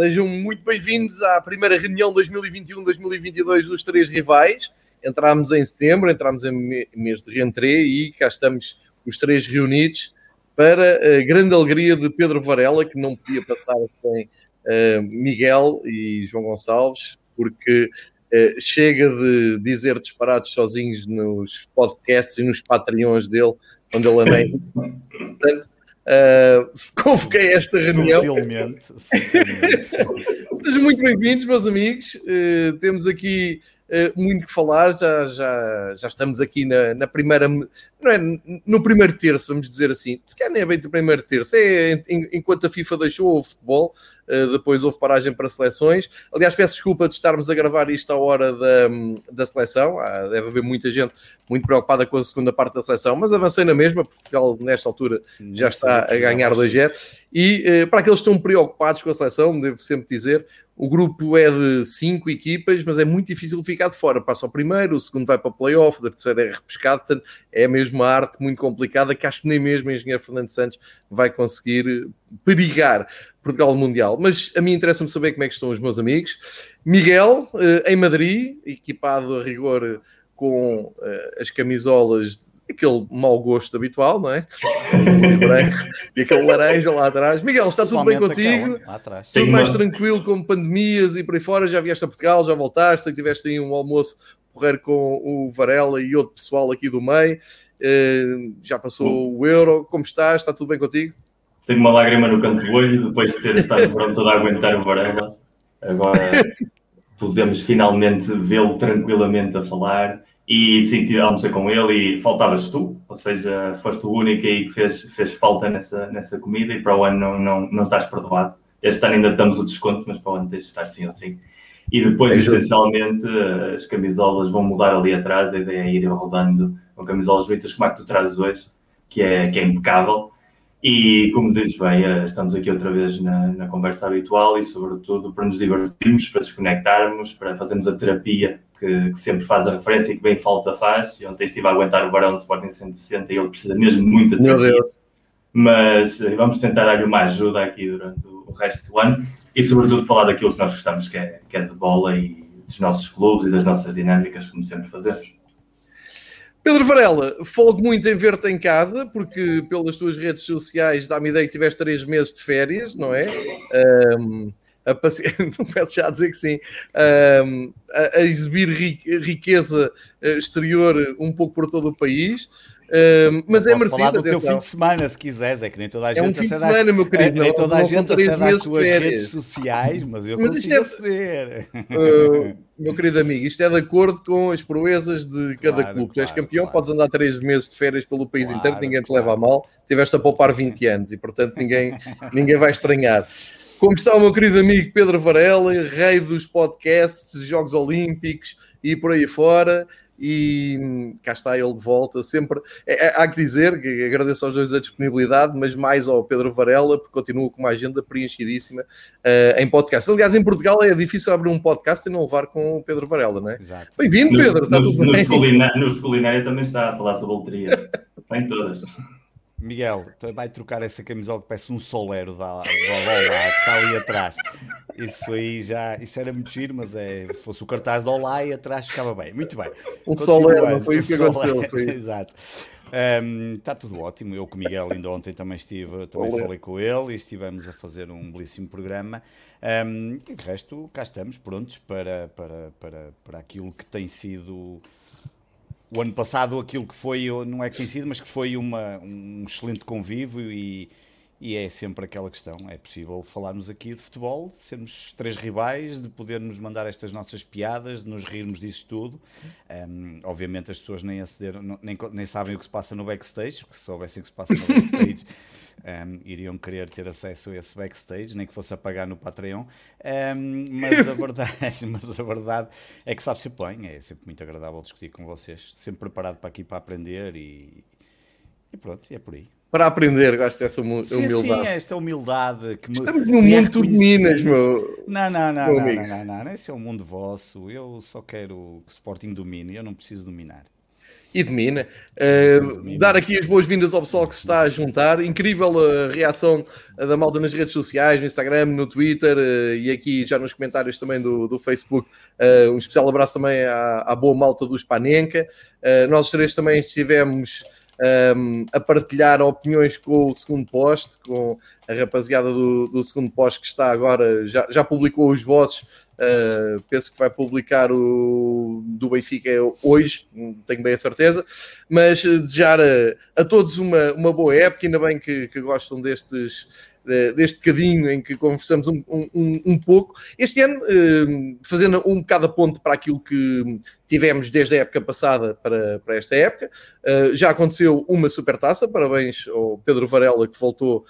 Sejam muito bem-vindos à primeira reunião 2021-2022 dos três rivais. Entramos em setembro, entramos em mês de reentrée e cá estamos os três reunidos para a grande alegria de Pedro Varela, que não podia passar sem uh, Miguel e João Gonçalves, porque uh, chega de dizer disparados sozinhos nos podcasts e nos patreons dele, onde ele anda. Portanto, uh, convoquei esta reunião. Sutilmente. sutilmente. Sejam muito bem-vindos, meus amigos. Uh, temos aqui uh, muito que falar. Já, já, já estamos aqui na, na primeira, não é, no primeiro terço, vamos dizer assim. Se calhar nem é bem do primeiro terço, é enquanto a FIFA deixou o futebol, depois houve paragem para seleções. Aliás, peço desculpa de estarmos a gravar isto à hora da, da seleção. Ah, deve haver muita gente muito preocupada com a segunda parte da seleção, mas avancei na mesma, porque nesta altura já está a ganhar 2-0. E uh, para aqueles que estão preocupados com a seleção, devo sempre dizer, o grupo é de cinco equipas, mas é muito difícil ficar de fora. Passa o primeiro, o segundo vai para o playoff, o terceiro é repescado. Portanto, é mesmo uma arte muito complicada que acho que nem mesmo o engenheiro Fernando Santos vai conseguir perigar Portugal Mundial. Mas a mim interessa-me saber como é que estão os meus amigos. Miguel, eh, em Madrid, equipado a rigor com eh, as camisolas aquele mau gosto habitual, não é? branco e aquele laranja lá atrás. Miguel, está tudo bem contigo? Aquela, tudo mais uma... tranquilo com pandemias e por aí fora? Já vieste a Portugal, já voltaste, sei que tiveste aí um almoço porrer com o Varela e outro pessoal aqui do meio. Uh, já passou o Euro, como estás? Está tudo bem contigo? Tenho uma lágrima no canto do olho depois de ter estado pronto a aguentar o Varela. Agora podemos finalmente vê-lo tranquilamente a falar e sim, almocei com ele e faltavas tu, ou seja, foste o único aí que fez, fez falta nessa, nessa comida e para o ano não, não, não estás perdoado. Este ano ainda damos o desconto, mas para o ano tens de estar sim ou sim. E depois, é essencialmente, as camisolas vão mudar ali atrás, a ideia é ir rodando com camisolas bonitas como a que tu trazes hoje, que é, que é impecável. E como dizes bem, eh, estamos aqui outra vez na, na conversa habitual e, sobretudo, para nos divertirmos, para desconectarmos, para fazermos a terapia que, que, sempre faz a referência e que bem falta faz. E ontem estive a aguentar o Barão do Sporting 160 e ele precisa mesmo muito de terapia. Mas eh, vamos tentar dar-lhe uma ajuda aqui durante o resto do ano e, sobretudo, falar daquilo que nós gostamos, que é, que é de bola e dos nossos clubes e das nossas dinâmicas, como sempre fazemos. Pedro Varela, folgo muito em ver-te em casa, porque pelas tuas redes sociais dá-me ideia que tiveste três meses de férias, não é? Um, a não peço já a dizer que sim, um, a, a, exibir riqueza eh, exterior um pouco por todo o país. Mas é merecido. falar do teu fim de semana, se quiseres, é que nem toda a gente é um fim de semana, meu querido. É, nem toda a gente acede às tuas redes sociais, mas eu mas consigo é, aceder. Uh, meu querido amigo, isto é de acordo com as proezas de cada claro, clube. Tu és campeão, claro. podes andar três meses de férias pelo país claro, inteiro, ninguém te leva a mal. Tiveste a poupar 20 anos e, portanto, ninguém, ninguém vai estranhar. Como está o meu querido amigo Pedro Varela, rei dos podcasts, Jogos Olímpicos e por aí fora. E cá está ele de volta. Sempre é, é, há que dizer que agradeço aos dois a disponibilidade, mas mais ao Pedro Varela, porque continua com uma agenda preenchidíssima uh, em podcast. Aliás, em Portugal é difícil abrir um podcast e não levar com o Pedro Varela, não é? Bem-vindo, Pedro. Nos, está nos, tudo bem? Nos culinária também está a falar sobre loteria. Está em todas. Miguel, vai trocar essa camisola que parece um solero da, da, que está ali atrás. Isso aí já, isso era muito giro, mas é, se fosse o cartaz da Olá atrás ficava bem. Muito bem. Um solero, não foi isso que aconteceu. Foi. Exato. Um, está tudo ótimo. Eu com o Miguel ainda ontem também estive, também falei com ele e estivemos a fazer um belíssimo programa. Um, e de resto, cá estamos prontos para, para, para, para aquilo que tem sido o ano passado aquilo que foi, não é conhecido, mas que foi uma, um excelente convívio e, e é sempre aquela questão: é possível falarmos aqui de futebol, de sermos três rivais, de podermos mandar estas nossas piadas, de nos rirmos disso tudo. Um, obviamente, as pessoas nem acederam, nem, nem sabem o que se passa no backstage, porque se soubessem o que se passa no backstage, um, iriam querer ter acesso a esse backstage, nem que fosse a pagar no Patreon. Um, mas, a verdade, mas a verdade é que sabe sempre bem, é sempre muito agradável discutir com vocês, sempre preparado para aqui para aprender e, e pronto, é por aí. Para aprender, gosto dessa humildade. Sim, sim, esta humildade que me. Estamos no mundo de Minas, meu. Não, não, não, não, não, não, não, Esse é o mundo vosso. Eu só quero que o Sporting domine, eu não preciso dominar. E de Mina. Uh, dar aqui as boas-vindas ao pessoal que se está a juntar. Incrível a reação da malta nas redes sociais, no Instagram, no Twitter uh, e aqui já nos comentários também do, do Facebook. Uh, um especial abraço também à, à boa malta do Spanenka. nós três também estivemos um, a partilhar opiniões com o segundo poste, com a rapaziada do, do segundo poste que está agora, já, já publicou os vossos. Uh, penso que vai publicar o do Benfica hoje, tenho bem a certeza, mas desejar a, a todos uma, uma boa época, ainda bem que, que gostam destes, deste bocadinho em que conversamos um, um, um pouco. Este ano, uh, fazendo um bocado a ponte para aquilo que tivemos desde a época passada para, para esta época, uh, já aconteceu uma super taça, parabéns ao Pedro Varela que voltou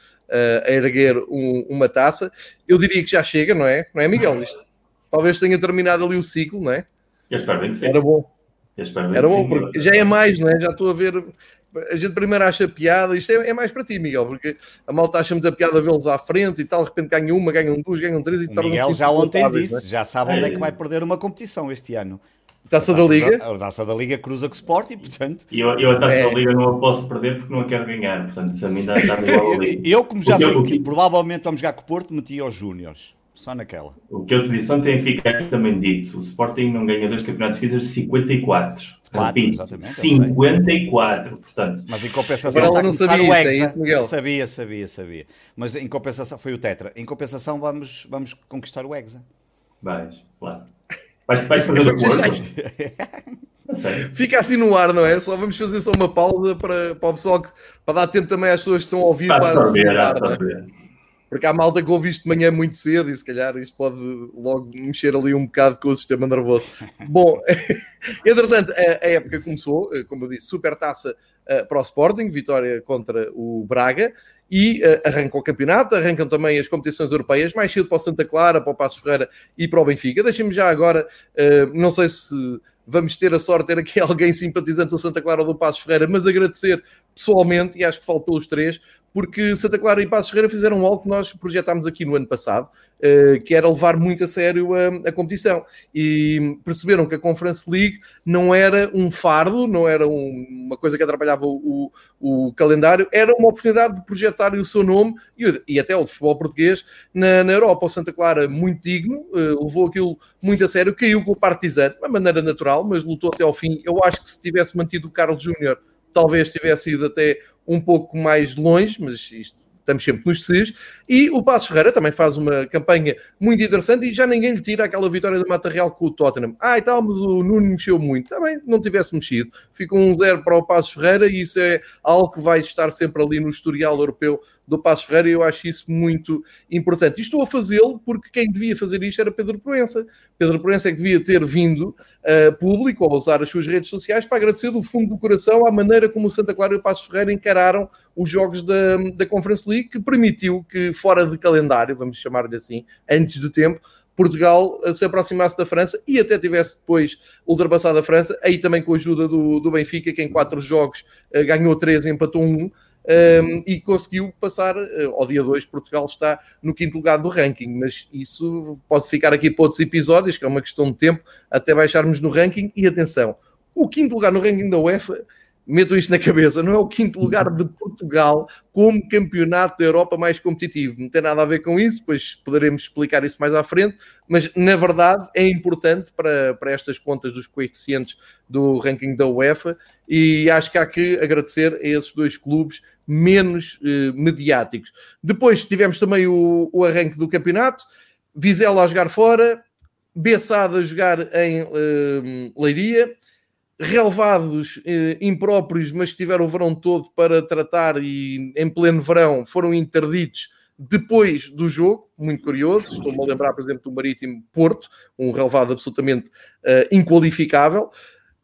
a erguer um, uma taça. Eu diria que já chega, não é? Não é, Miguel? Isto, talvez tenha terminado ali o ciclo, não é? Eu espero bem que sim. Era bom. Era bom, porque já é mais, não é? Já estou a ver a gente primeiro acha piada, isto é, é, mais para ti, Miguel, porque a malta acha muita piada vê-los à frente e tal, de repente ganham uma, ganham duas, ganham três e o Miguel já ontem disse, é? já sabe onde é que vai perder uma competição este ano. Taça, da Liga? a taça da Liga cruza com o Sport e, portanto. E eu, eu a taça é. da Liga não a posso perder porque não a quero ganhar, portanto, se a mim dá, dá igual eu, eu, como já sei que, provavelmente vamos jogar com o Porto, meti aos Júniores. Só naquela. O que eu te disse ontem fica aqui também dito. O Sporting não ganha dois campeonatos seguidos de 54. 4, exatamente. 54, portanto. Mas em compensação está a começar o Hexa. É sabia, sabia, sabia. Mas em compensação, foi o Tetra. Em compensação vamos, vamos conquistar o Hexa. Vais, claro. Vais, vais fazer o acordo. Fica assim no ar, não é? Só vamos fazer só uma pausa para, para o pessoal que, para dar tempo também às pessoas que estão a ouvir para, para saber, porque há malta que ouve isto de manhã muito cedo e se calhar isto pode logo mexer ali um bocado com o sistema nervoso. Bom, entretanto, a, época começou, eh, como eu disse, super taça uh, para o Sporting, vitória contra o Braga, e uh, arranca o campeonato, arrancam também as competições europeias, mais cedo para o Santa Clara, para o Passo Ferreira e para o Benfica. Deixem-me já agora, uh, não sei se vamos ter a sorte de ter aqui alguém simpatizante do Santa Clara ou do Passo Ferreira, mas agradecer pessoalmente, e acho que faltou os três, porque Santa Clara e Passos Ferreira fizeram algo que nós projetámos aqui no ano passado, uh, que era levar muito a sério a, a, competição. E perceberam que a Conference League não era um fardo, não era um, uma coisa que atrapalhava o, o, calendário, era uma oportunidade de projetar o seu nome e, e até o futebol português na, na, Europa. O Santa Clara, muito digno, uh, levou aquilo muito a sério, caiu com o Partizan, de uma maneira natural, mas lutou até ao fim. Eu acho que se tivesse mantido o Carlos Júnior talvez tivesse ido até um pouco mais longe, mas isto estamos sempre nos CIS, e o Passo Ferreira também faz uma campanha muito interessante e já ninguém lhe tira aquela vitória do Mata Real com o Tottenham. Ah, e tal, mas o Nuno mexeu muito. Também não tivesse mexido. Fica um zero para o Passo Ferreira e isso é algo que vai estar sempre ali no historial europeu do Passo Ferreira e eu acho isso muito importante. E estou a fazê-lo porque quem devia fazer isto era Pedro Proença. Pedro Proença é que devia ter vindo uh, público ou usar as suas redes sociais para agradecer do fundo do coração a maneira como o Santa Clara e o Passo Ferreira encararam os jogos da, da Conference League, que permitiu que, fora de calendário, vamos chamar-lhe assim, antes de tempo, Portugal se aproximasse da França e até tivesse depois ultrapassado a França, aí também com a ajuda do, do Benfica, que em quatro jogos uh, ganhou três e empatou um um, e conseguiu passar uh, ao dia 2. Portugal está no quinto lugar do ranking, mas isso pode ficar aqui para outros episódios, que é uma questão de tempo até baixarmos no ranking. E atenção, o quinto lugar no ranking da UEFA metam isto na cabeça, não é o quinto lugar de Portugal como campeonato da Europa mais competitivo. Não tem nada a ver com isso, pois poderemos explicar isso mais à frente, mas na verdade é importante para, para estas contas dos coeficientes do ranking da UEFA e acho que há que agradecer a esses dois clubes menos eh, mediáticos. Depois tivemos também o, o arranque do campeonato, Vizela a jogar fora, Bessada a jogar em eh, Leiria, relevados eh, impróprios, mas que tiveram o verão todo para tratar e em pleno verão foram interditos depois do jogo, muito curioso. Estou-me a lembrar, por exemplo, do Marítimo Porto, um relevado absolutamente uh, inqualificável.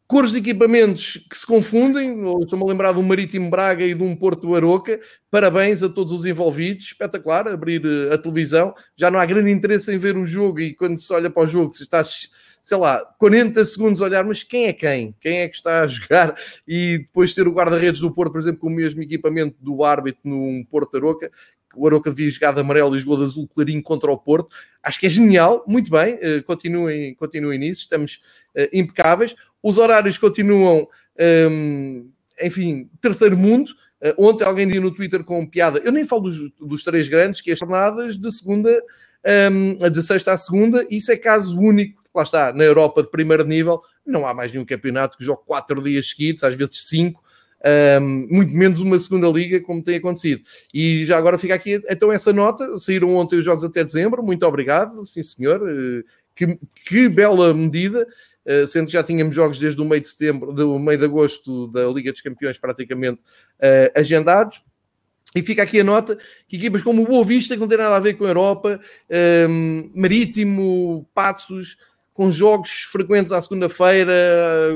Cores de equipamentos que se confundem, estou-me a lembrar um Marítimo Braga e de um Porto Aroca. Parabéns a todos os envolvidos, espetacular abrir eh, a televisão. Já não há grande interesse em ver o jogo e quando se olha para o jogo, se estás sei lá, 40 segundos a olhar, mas quem é quem? Quem é que está a jogar? E depois ter o guarda-redes do Porto, por exemplo, com o mesmo equipamento do árbitro num Porto Aroca, o Aroca devia jogar de amarelo e jogou de azul clarinho contra o Porto. Acho que é genial, muito bem, uh, continuem, continuem nisso, estamos uh, impecáveis. Os horários continuam, um, enfim, terceiro mundo. Uh, ontem alguém disse no Twitter com piada, eu nem falo dos, dos três grandes, que é as jornadas de segunda, um, de sexta à segunda, isso é caso único, lá está, na Europa de primeiro nível, não há mais nenhum campeonato que jogue quatro dias seguidos, às vezes cinco, um, muito menos uma segunda liga, como tem acontecido. E já agora fica aqui então essa nota. Saíram ontem os jogos até dezembro, muito obrigado, sim senhor. Uh, que, que, bela medida, uh, sendo que já tínhamos jogos desde o meio de setembro, do meio de agosto da Liga dos Campeões praticamente uh, agendados. E fica aqui a nota que equipas como o Boa Vista, que não tem nada a ver com a Europa, um, Marítimo, Passos, com jogos frequentes à segunda-feira,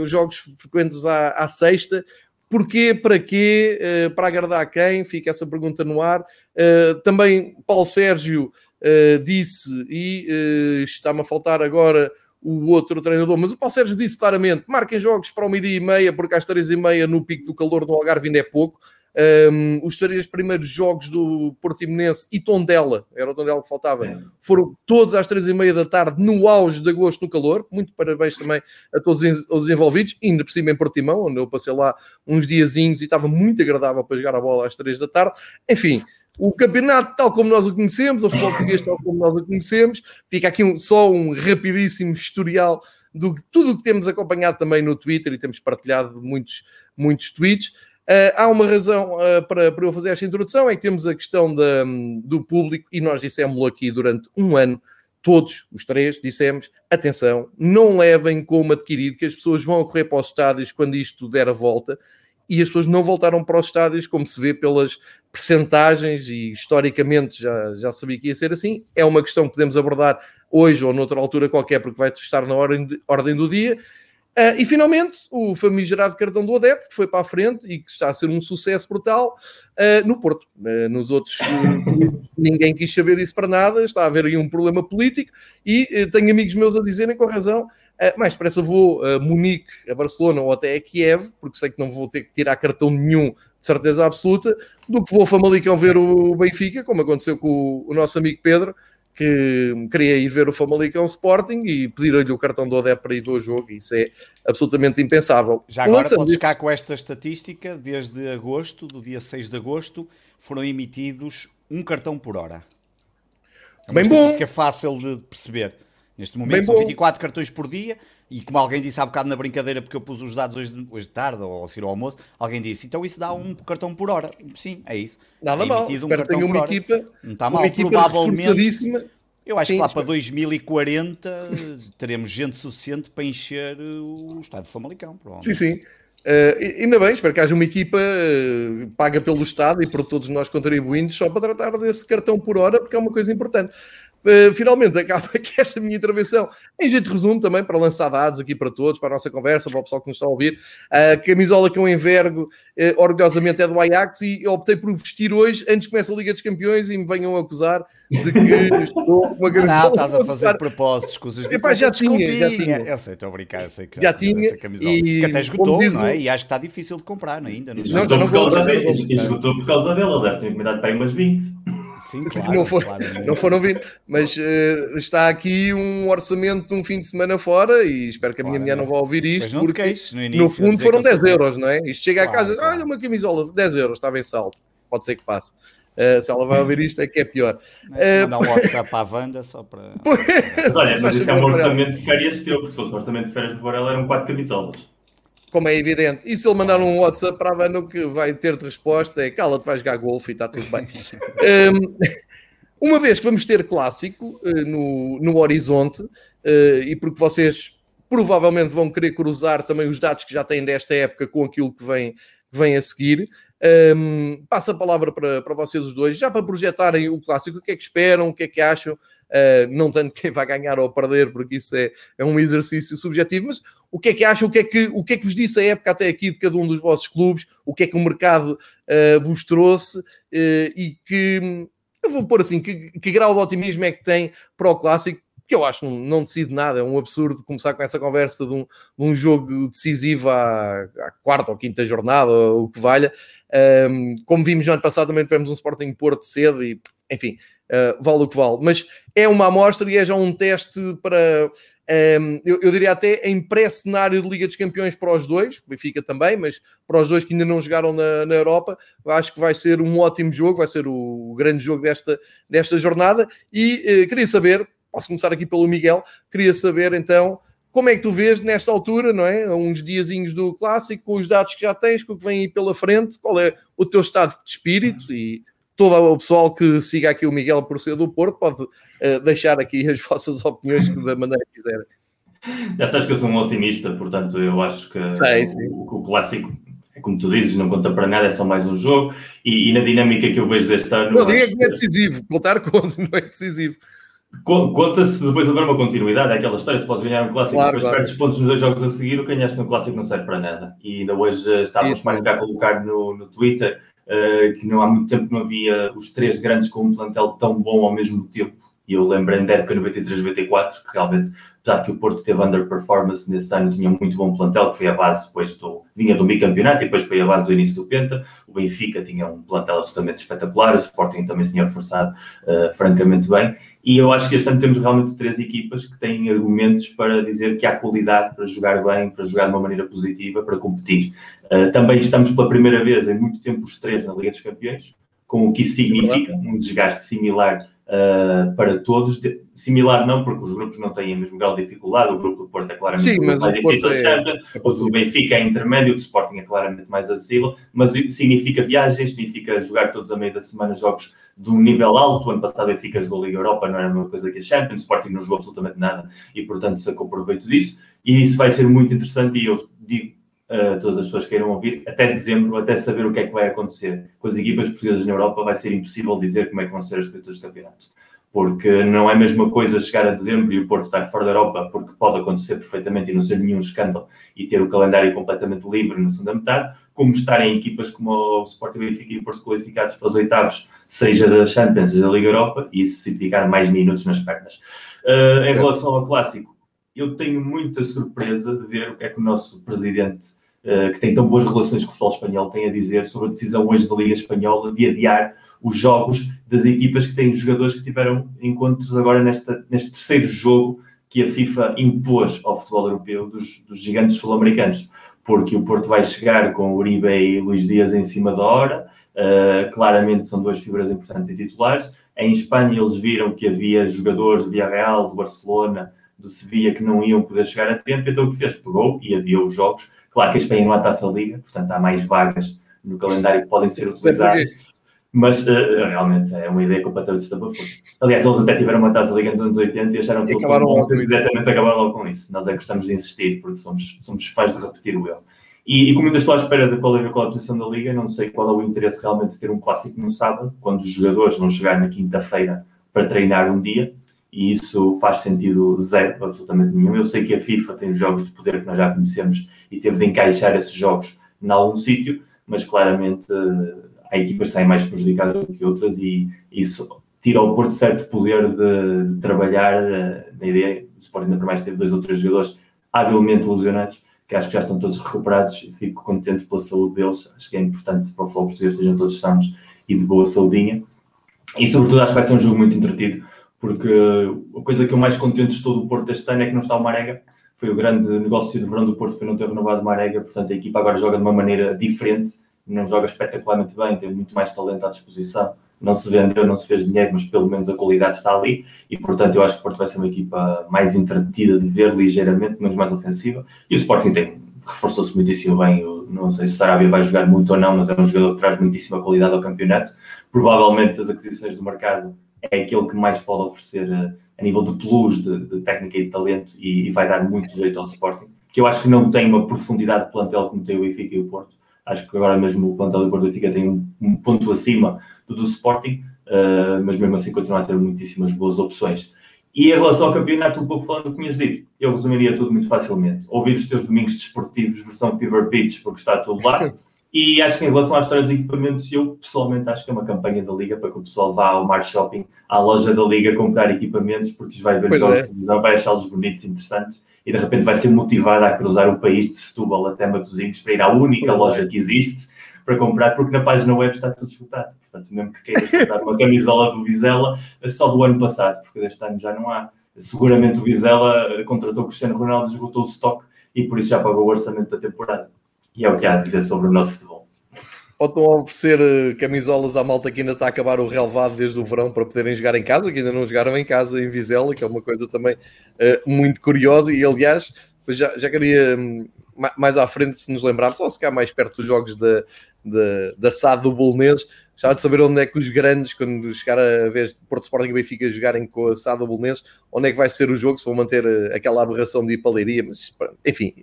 jogos frequentes à, à sexta, Porquê? Para quê? Uh, para agradar quem? Fica essa pergunta no ar. Uh, também Paulo Sérgio uh, disse, e está-me a faltar agora o outro treinador, mas o Paulo Sérgio disse claramente: marquem jogos para o meio-dia e meia, porque às três e meia no pico do calor do Algarve ainda é pouco. Um, os três primeiros jogos do Portimonense e Tondela, era o Tondela que faltava, é. foram todos às três e meia da tarde, no auge de agosto no calor. Muito parabéns também a todos os envolvidos, ainda por cima em Portimão, onde eu passei lá uns diazinhos e estava muito agradável para jogar a bola às três da tarde. Enfim, o campeonato tal como nós o conhecemos, o futebol português tal como nós o conhecemos. Fica aqui um, só um rapidíssimo historial do tudo o que temos acompanhado também no Twitter e temos partilhado muitos, muitos tweets. Uh, há uma razão uh, para, para eu fazer esta introdução, é que temos a questão da, do público e nós dissemos aqui durante um ano, todos os três dissemos, atenção, não levem como adquirido que as pessoas vão correr para os estádios quando isto der a volta e as pessoas não voltaram para os estádios, como se vê pelas percentagens e historicamente já, já sabia que ia ser assim. É uma questão que podemos abordar hoje ou noutra altura qualquer, porque vai estar na ordem, de, ordem do dia. Uh, e finalmente, o famigerado cartão do adepto, que foi para a frente e que está a ser um sucesso brutal uh, no Porto. Uh, nos outros, ninguém quis saber disso para nada, está a haver aí um problema político e tenho amigos meus a dizerem com razão. mais depressa vou a Munique, a Barcelona ou até a Kiev, porque sei que não vou ter que tirar cartão nenhum, de certeza absoluta, do que vou a Famalicão ver o Benfica, como aconteceu com o, o nosso amigo Pedro, que queria ir ver o Famalicão Sporting e pedir-lhe o cartão do Odé para ir ver o jogo. Isso é absolutamente impensável. Já agora Lançando podes ficar com esta estatística. Desde agosto, do dia 6 de agosto, foram emitidos um cartão por hora. É uma Bem estatística bom. fácil de perceber. Neste momento são bom. 24 cartões por dia e como alguém disse há bocado na brincadeira, porque eu pus os dados hoje, hoje de tarde ou ao seguir ao almoço, alguém disse, então isso dá um cartão por hora. Sim, é isso. Nada é mal. Um cartão uma equipa, hora. Não está mal, provavelmente. Eu acho Sim, que lá para 2040 teremos gente suficiente para encher o estado de Famalicão. Sim, sim. Uh, ainda bem, espero que haja uma equipa uh, paga pelo Estado e por todos nós contribuintes só para tratar desse cartão por hora, porque é uma coisa importante. Uh, finalmente acaba aqui esta minha intervenção em jeito de resumo também para lançar dados aqui para todos, para a nossa conversa, para o pessoal que nos está a ouvir. A camisola que eu envergo uh, orgulhosamente é do Ajax e eu optei por vestir hoje antes que comece a Liga dos Campeões e me venham acusar de que estou com uma camisola. Não, estás a fazer propósitos, coisas Epá, já tinha, já tinha. Eu sei, estou a brincar, eu sei que já, já tinha essa camisola. E, que até esgotou, não é? E acho que está difícil de comprar ainda. Não, não, não, não, por causa dela, esgotou por causa dela, deve ter encomendado para aí umas 20. Sim, claro, não, for, não foram 20, mas uh, está aqui um orçamento de um fim de semana fora e espero que a minha mulher não vá ouvir isto, porque queixes, no, início, no, fundo foram 10 euros, não é? Isto chega claro, a casa, claro. olha uma camisola, 10 euros, estava em saldo, pode ser que passe. Uh, se ela vai ouvir isto é que é pior. Uh, mandar um WhatsApp à Wanda só para. olha, mas isso é um orçamento de férias teu, porque se fosse um orçamento de férias de Varela eram 4 camisolas como é evidente. E se ele mandar um WhatsApp para a Vanda, o que vai ter de resposta é cala-te, vais jogar golfe e está tudo bem. um, uma vez que vamos ter clássico uh, no, no horizonte, uh, e porque vocês provavelmente vão querer cruzar também os dados que já têm desta época com aquilo que vem, que vem a seguir, um, passo a palavra para, para vocês os dois, já para projetarem o clássico, o que é que esperam, o que é que acham, uh, não tanto quem vai ganhar ou perder, porque isso é, é um exercício subjetivo, mas o que é que acham, o que é que, o que é que vos disse a época até aqui de cada um dos vossos clubes, o que é que o mercado uh, vos trouxe uh, e que, eu vou pôr assim, que, que grau de otimismo é que tem para o Clássico, que eu acho não, não decide nada, é um absurdo começar com essa conversa de um, de um jogo decisivo à, à, quarta ou quinta jornada, ou o que valha. Um, como vimos no ano passado, também tivemos um Sporting Porto cedo e, enfim, uh, vale o que vale. Mas é uma amostra e é já um teste para Um, eu, eu, diria até em pré-cenário de Liga dos Campeões para os dois, Benfica também, mas para os dois que ainda não jogaram na, na Europa, acho que vai ser um ótimo jogo, vai ser o grande jogo desta, desta jornada. E eh, queria saber, posso começar aqui pelo Miguel, queria saber então como é que tu vês nesta altura, não é? uns diazinhos do clássico, com os dados que já tens, com o que vem aí pela frente, qual é o teu estado de espírito e todo o pessoal que siga aqui o Miguel por ser do Porto pode uh, deixar aqui as vossas opiniões da maneira que quiserem. Já sabes que eu sou um otimista, portanto eu acho que Sei, o, o, clássico é como tu dizes, não conta para nada, é só mais um jogo. E, e na dinâmica que eu vejo deste ano. Não diga que não é decisivo, contar conta, não é decisivo. Conta-se depois haver uma continuidade, é aquela história, tu podes ganhar um clássico claro, depois claro. perdes pontos nos dois jogos a seguir, o que ganhaste no clássico não serve para nada. E ainda hoje eh, estávamos mais a colocar no, no Twitter uh, que não há muito tempo não havia os três grandes com um plantel tão bom ao mesmo tempo. E eu lembro da época 93-94, que realmente, apesar que o Porto teve underperformance nesse ano, tinha muito bom plantel, que foi a base depois do. vinha do bicampeonato e depois foi a base do início do Penta. O Benfica tinha um plantel absolutamente espetacular, o Sporting também se tinha reforçado uh, francamente bem. E eu acho que este ano temos realmente três equipas que têm argumentos para dizer que há qualidade para jogar bem, para jogar de uma maneira positiva, para competir. Uh, também estamos pela primeira vez em muito tempo os três na Liga dos Campeões, com o que isso significa, um desgaste similar uh, para todos. De, similar não, porque os grupos não têm o mesmo grau de dificuldade, o grupo do Porto é claramente Sim, mais difícil, é... o do Benfica é intermédio, o do Sporting é claramente mais acessível, mas significa viagens, significa jogar todos a meio da semana jogos de um nível alto. O ano passado o Benfica jogou a Liga Europa, não era a mesma coisa que a Champions, o Sporting não jogou absolutamente nada e, portanto, sacou proveito disso. E isso vai ser muito interessante e eu digo uh, todas as pessoas que queiram ouvir, até dezembro, até saber o que é que vai acontecer com as equipas portuguesas na Europa, vai ser impossível dizer como é que vão ser as coisas dos campeonatos. Porque não é a mesma coisa chegar a dezembro e o Porto estar fora da Europa, porque pode acontecer perfeitamente e não ser nenhum escândalo e ter o calendário completamente livre na segunda metade, como estar em equipas como o Sporting Benfica e o Porto qualificados para os oitavos, seja da Champions, seja da Liga Europa, e isso significar mais minutos nas pernas. Uh, em relação ao clássico, eu tenho muita surpresa de ver o que é que o nosso presidente eh, que tem tão boas relações com o futebol espanhol, tem a dizer sobre a decisão hoje da Liga Espanhola de adiar os jogos das equipas que têm jogadores que tiveram encontros agora nesta, neste terceiro jogo que a FIFA impôs ao futebol europeu dos, dos gigantes sul-americanos. Porque o Porto vai chegar com Uribe e Luís Dias em cima da hora, uh, claramente são duas figuras importantes e titulares. Em Espanha eles viram que havia jogadores do Villarreal, do Barcelona, do Sevilla que não iam poder chegar a tempo, então o que fez? Pegou e adiou os jogos Claro que a Espanha não há taça liga, portanto há mais vagas no calendário que podem ser utilizadas. Mas uh, realmente é uma ideia completamente estapafúrdia. Aliás, eles até tiveram uma taça liga nos anos 80 e acharam que acabaram logo exatamente acabaram logo com isso. Nós é que gostamos de insistir, porque somos, somos fãs de repetir o erro. E, e como ainda estou à espera de qual é, a posição da Liga, não sei qual é o interesse realmente de ter um clássico no sábado, quando os jogadores vão chegar na quinta-feira para treinar um dia e isso faz sentido zero, absolutamente nenhum. Eu sei que a FIFA tem os jogos de poder que nós já conhecemos e teve de encaixar esses jogos em algum sítio, mas claramente eh, há equipas que saem mais prejudicadas do que outras e isso tira ao Porto certo poder de, de trabalhar uh, na ideia. O Sporting ainda por mais teve dois ou três jogadores habilmente lesionados, que acho que já estão todos recuperados. Fico contente pela saúde deles. Acho que é importante para o futebol português sejam todos sãos e de boa saudinha. E sobretudo acho que vai ser um jogo muito entretido porque a coisa que eu mais contente estou do Porto este ano é que não está o Marega. Foi o grande negócio de verão do Porto, foi não ter renovado o Marega, portanto a equipa agora joga de uma maneira diferente, não joga espetacularmente bem, tem muito mais talento à disposição. Não se vendeu, não se fez dinheiro, mas pelo menos a qualidade está ali e, portanto, eu acho que o Porto vai ser uma equipa mais entretida de ver, ligeiramente, menos mais ofensiva. E o Sporting tem, reforçou-se muitíssimo bem. Eu não sei se o Sarabia vai jogar muito ou não, mas é um jogador que traz muitíssima qualidade ao campeonato. Provavelmente das aquisições do mercado é aquele que mais pode oferecer a, a nível de plus, de, de, técnica e de talento, e, e, vai dar muito jeito ao Sporting, que eu acho que não tem uma profundidade de plantel como tem o Benfica e o Porto. Acho que agora mesmo o plantel do Porto Benfica tem um, um, ponto acima do do Sporting, uh, mas mesmo assim continua a ter muitíssimas boas opções. E em relação ao campeonato, um pouco falando do que tinhas dito, eu resumiria tudo muito facilmente. Ouvir os teus domingos desportivos, versão Fever Pitch, porque está tudo lá. E acho que em relação à história dos equipamentos, eu pessoalmente acho que é uma campanha da Liga para que o pessoal vá ao Mar Shopping, à loja da Liga, comprar equipamentos, porque vai ver pois jogos é. de televisão, vai achá-los bonitos, interessantes, e de repente vai ser motivado a cruzar o país de Setúbal até Matosinhos para ir à única pois loja é. que existe para comprar, porque na página web está tudo esgotado. Portanto, mesmo que queiras comprar uma camisola do Vizela, é só do ano passado, porque deste ano já não há. seguramente o Vizela contratou o Cristiano Ronaldo, esgotou o stock e por isso já pagou o orçamento da temporada. E é o que há a dizer sobre o nosso futebol. Ou estão a oferecer eh, camisolas à malta que ainda está a acabar o relevado desde o verão para poderem jogar em casa, que ainda não jogaram em casa em Vizela, que é uma coisa também uh, muito curiosa. E aliás, já, já queria hum, mais à frente, se nos lembrarmos, ou se cá mais perto dos jogos da, da, da SAD do Bolonenses, Gostava de saber onde é que os grandes, quando chegar a vez de Porto Sporting e Benfica jogarem com a SAD Bolonenses, onde é que vai ser o jogo, se vão manter eh, aquela aberração de ir para a Leiria, mas enfim,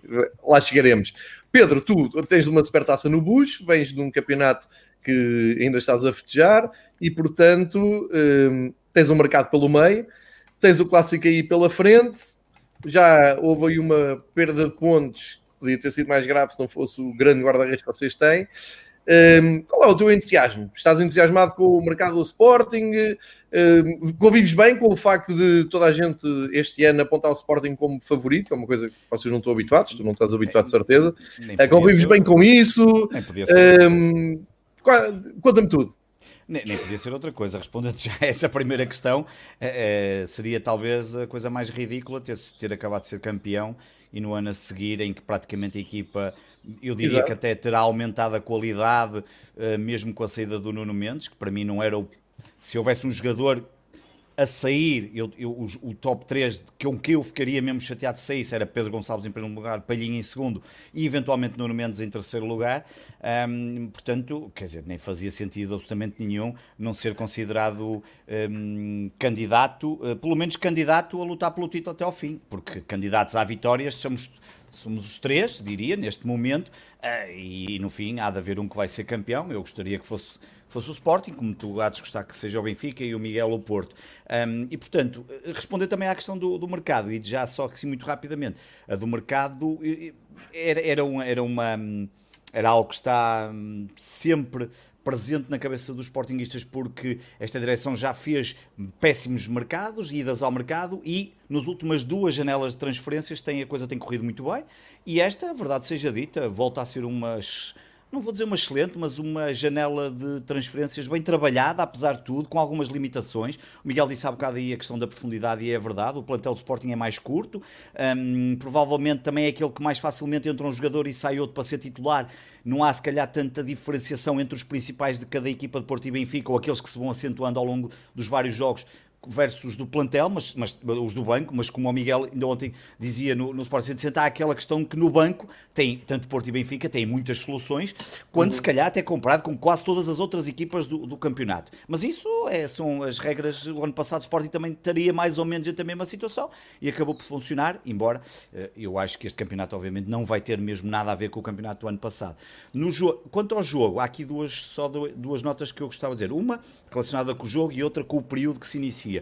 lá chegaremos. Pedro, tu tens uma supertaça no Bush, vens de um campeonato que ainda estás a festejar e, portanto, um, tens um mercado pelo meio, tens o clássico aí pela frente, já houve aí uma perda de pontos, podia ter sido mais grave se não fosse o grande guarda-redes que vocês têm. Um, qual é o teu entusiasmo? Estás entusiasmado com o mercado do Sporting? Um, convives bem com o facto de toda a gente este ano apontar o Sporting como favorito, que é uma coisa que vocês não estão habituados, tu não estás habituado de certeza. Uh, convives bem com isso? Nem podia ser. Um, Conta-me tudo. Nem, nem, podia ser outra coisa. Respondendo já a essa primeira questão, é, é, seria talvez a coisa mais ridícula ter, ter acabado de ser campeão e no ano a seguir, em que praticamente a equipa, eu diria Exato. que até terá aumentado a qualidade, uh, mesmo com a saída do Nuno Mendes, que para mim não era o. Se houvesse um jogador a sair, eu, eu, o, o, top 3 com que eu ficaria mesmo chateado de sair era Pedro Gonçalves em primeiro lugar, Palhinha em segundo e eventualmente Nuno Mendes em terceiro lugar. Um, portanto, quer dizer, nem fazia sentido absolutamente nenhum não ser considerado um, candidato, uh, pelo menos candidato a lutar pelo título até ao fim, porque candidatos à vitórias somos somos os três, diria, neste momento, uh, e no fim há de haver um que vai ser campeão. Eu gostaria que fosse fosse o Sporting, como tu há de gostar que seja o Benfica e o Miguel o Porto. Um, e, portanto, responder também à questão do, do mercado, e já só que sim, muito rapidamente, a do mercado era, era, uma, era uma era algo que está hum, sempre presente na cabeça dos sportinguistas porque esta direção já fez péssimos mercados, idas ao mercado e nas últimas duas janelas de transferências tem, a coisa tem corrido muito bem e esta, a verdade seja dita, volta a ser umas não vou dizer uma excelente, mas uma janela de transferências bem trabalhada, apesar de tudo, com algumas limitações. O Miguel disse há bocado aí a questão da profundidade e é verdade, o plantel do Sporting é mais curto, um, provavelmente também é aquele que mais facilmente entra um jogador e sai outro para ser titular. Não há se calhar tanta diferenciação entre os principais de cada equipa de Porto e Benfica ou aqueles que se vão acentuando ao longo dos vários jogos versus do plantel, mas, mas os do banco, mas como o Miguel ainda ontem dizia no, no Sport 160, há aquela questão que no banco tem, tanto Porto e Benfica, tem muitas soluções, quando uhum. se calhar até comparado com quase todas as outras equipas do, do campeonato. Mas isso é, são as regras, o ano passado o Sporting também estaria mais ou menos a mesma situação e acabou por funcionar, embora eh, eu acho que este campeonato obviamente não vai ter mesmo nada a ver com o campeonato do ano passado. No quanto ao jogo, há aqui duas, só duas notas que eu gostava de dizer. Uma relacionada com o jogo e outra com o período que se inicia.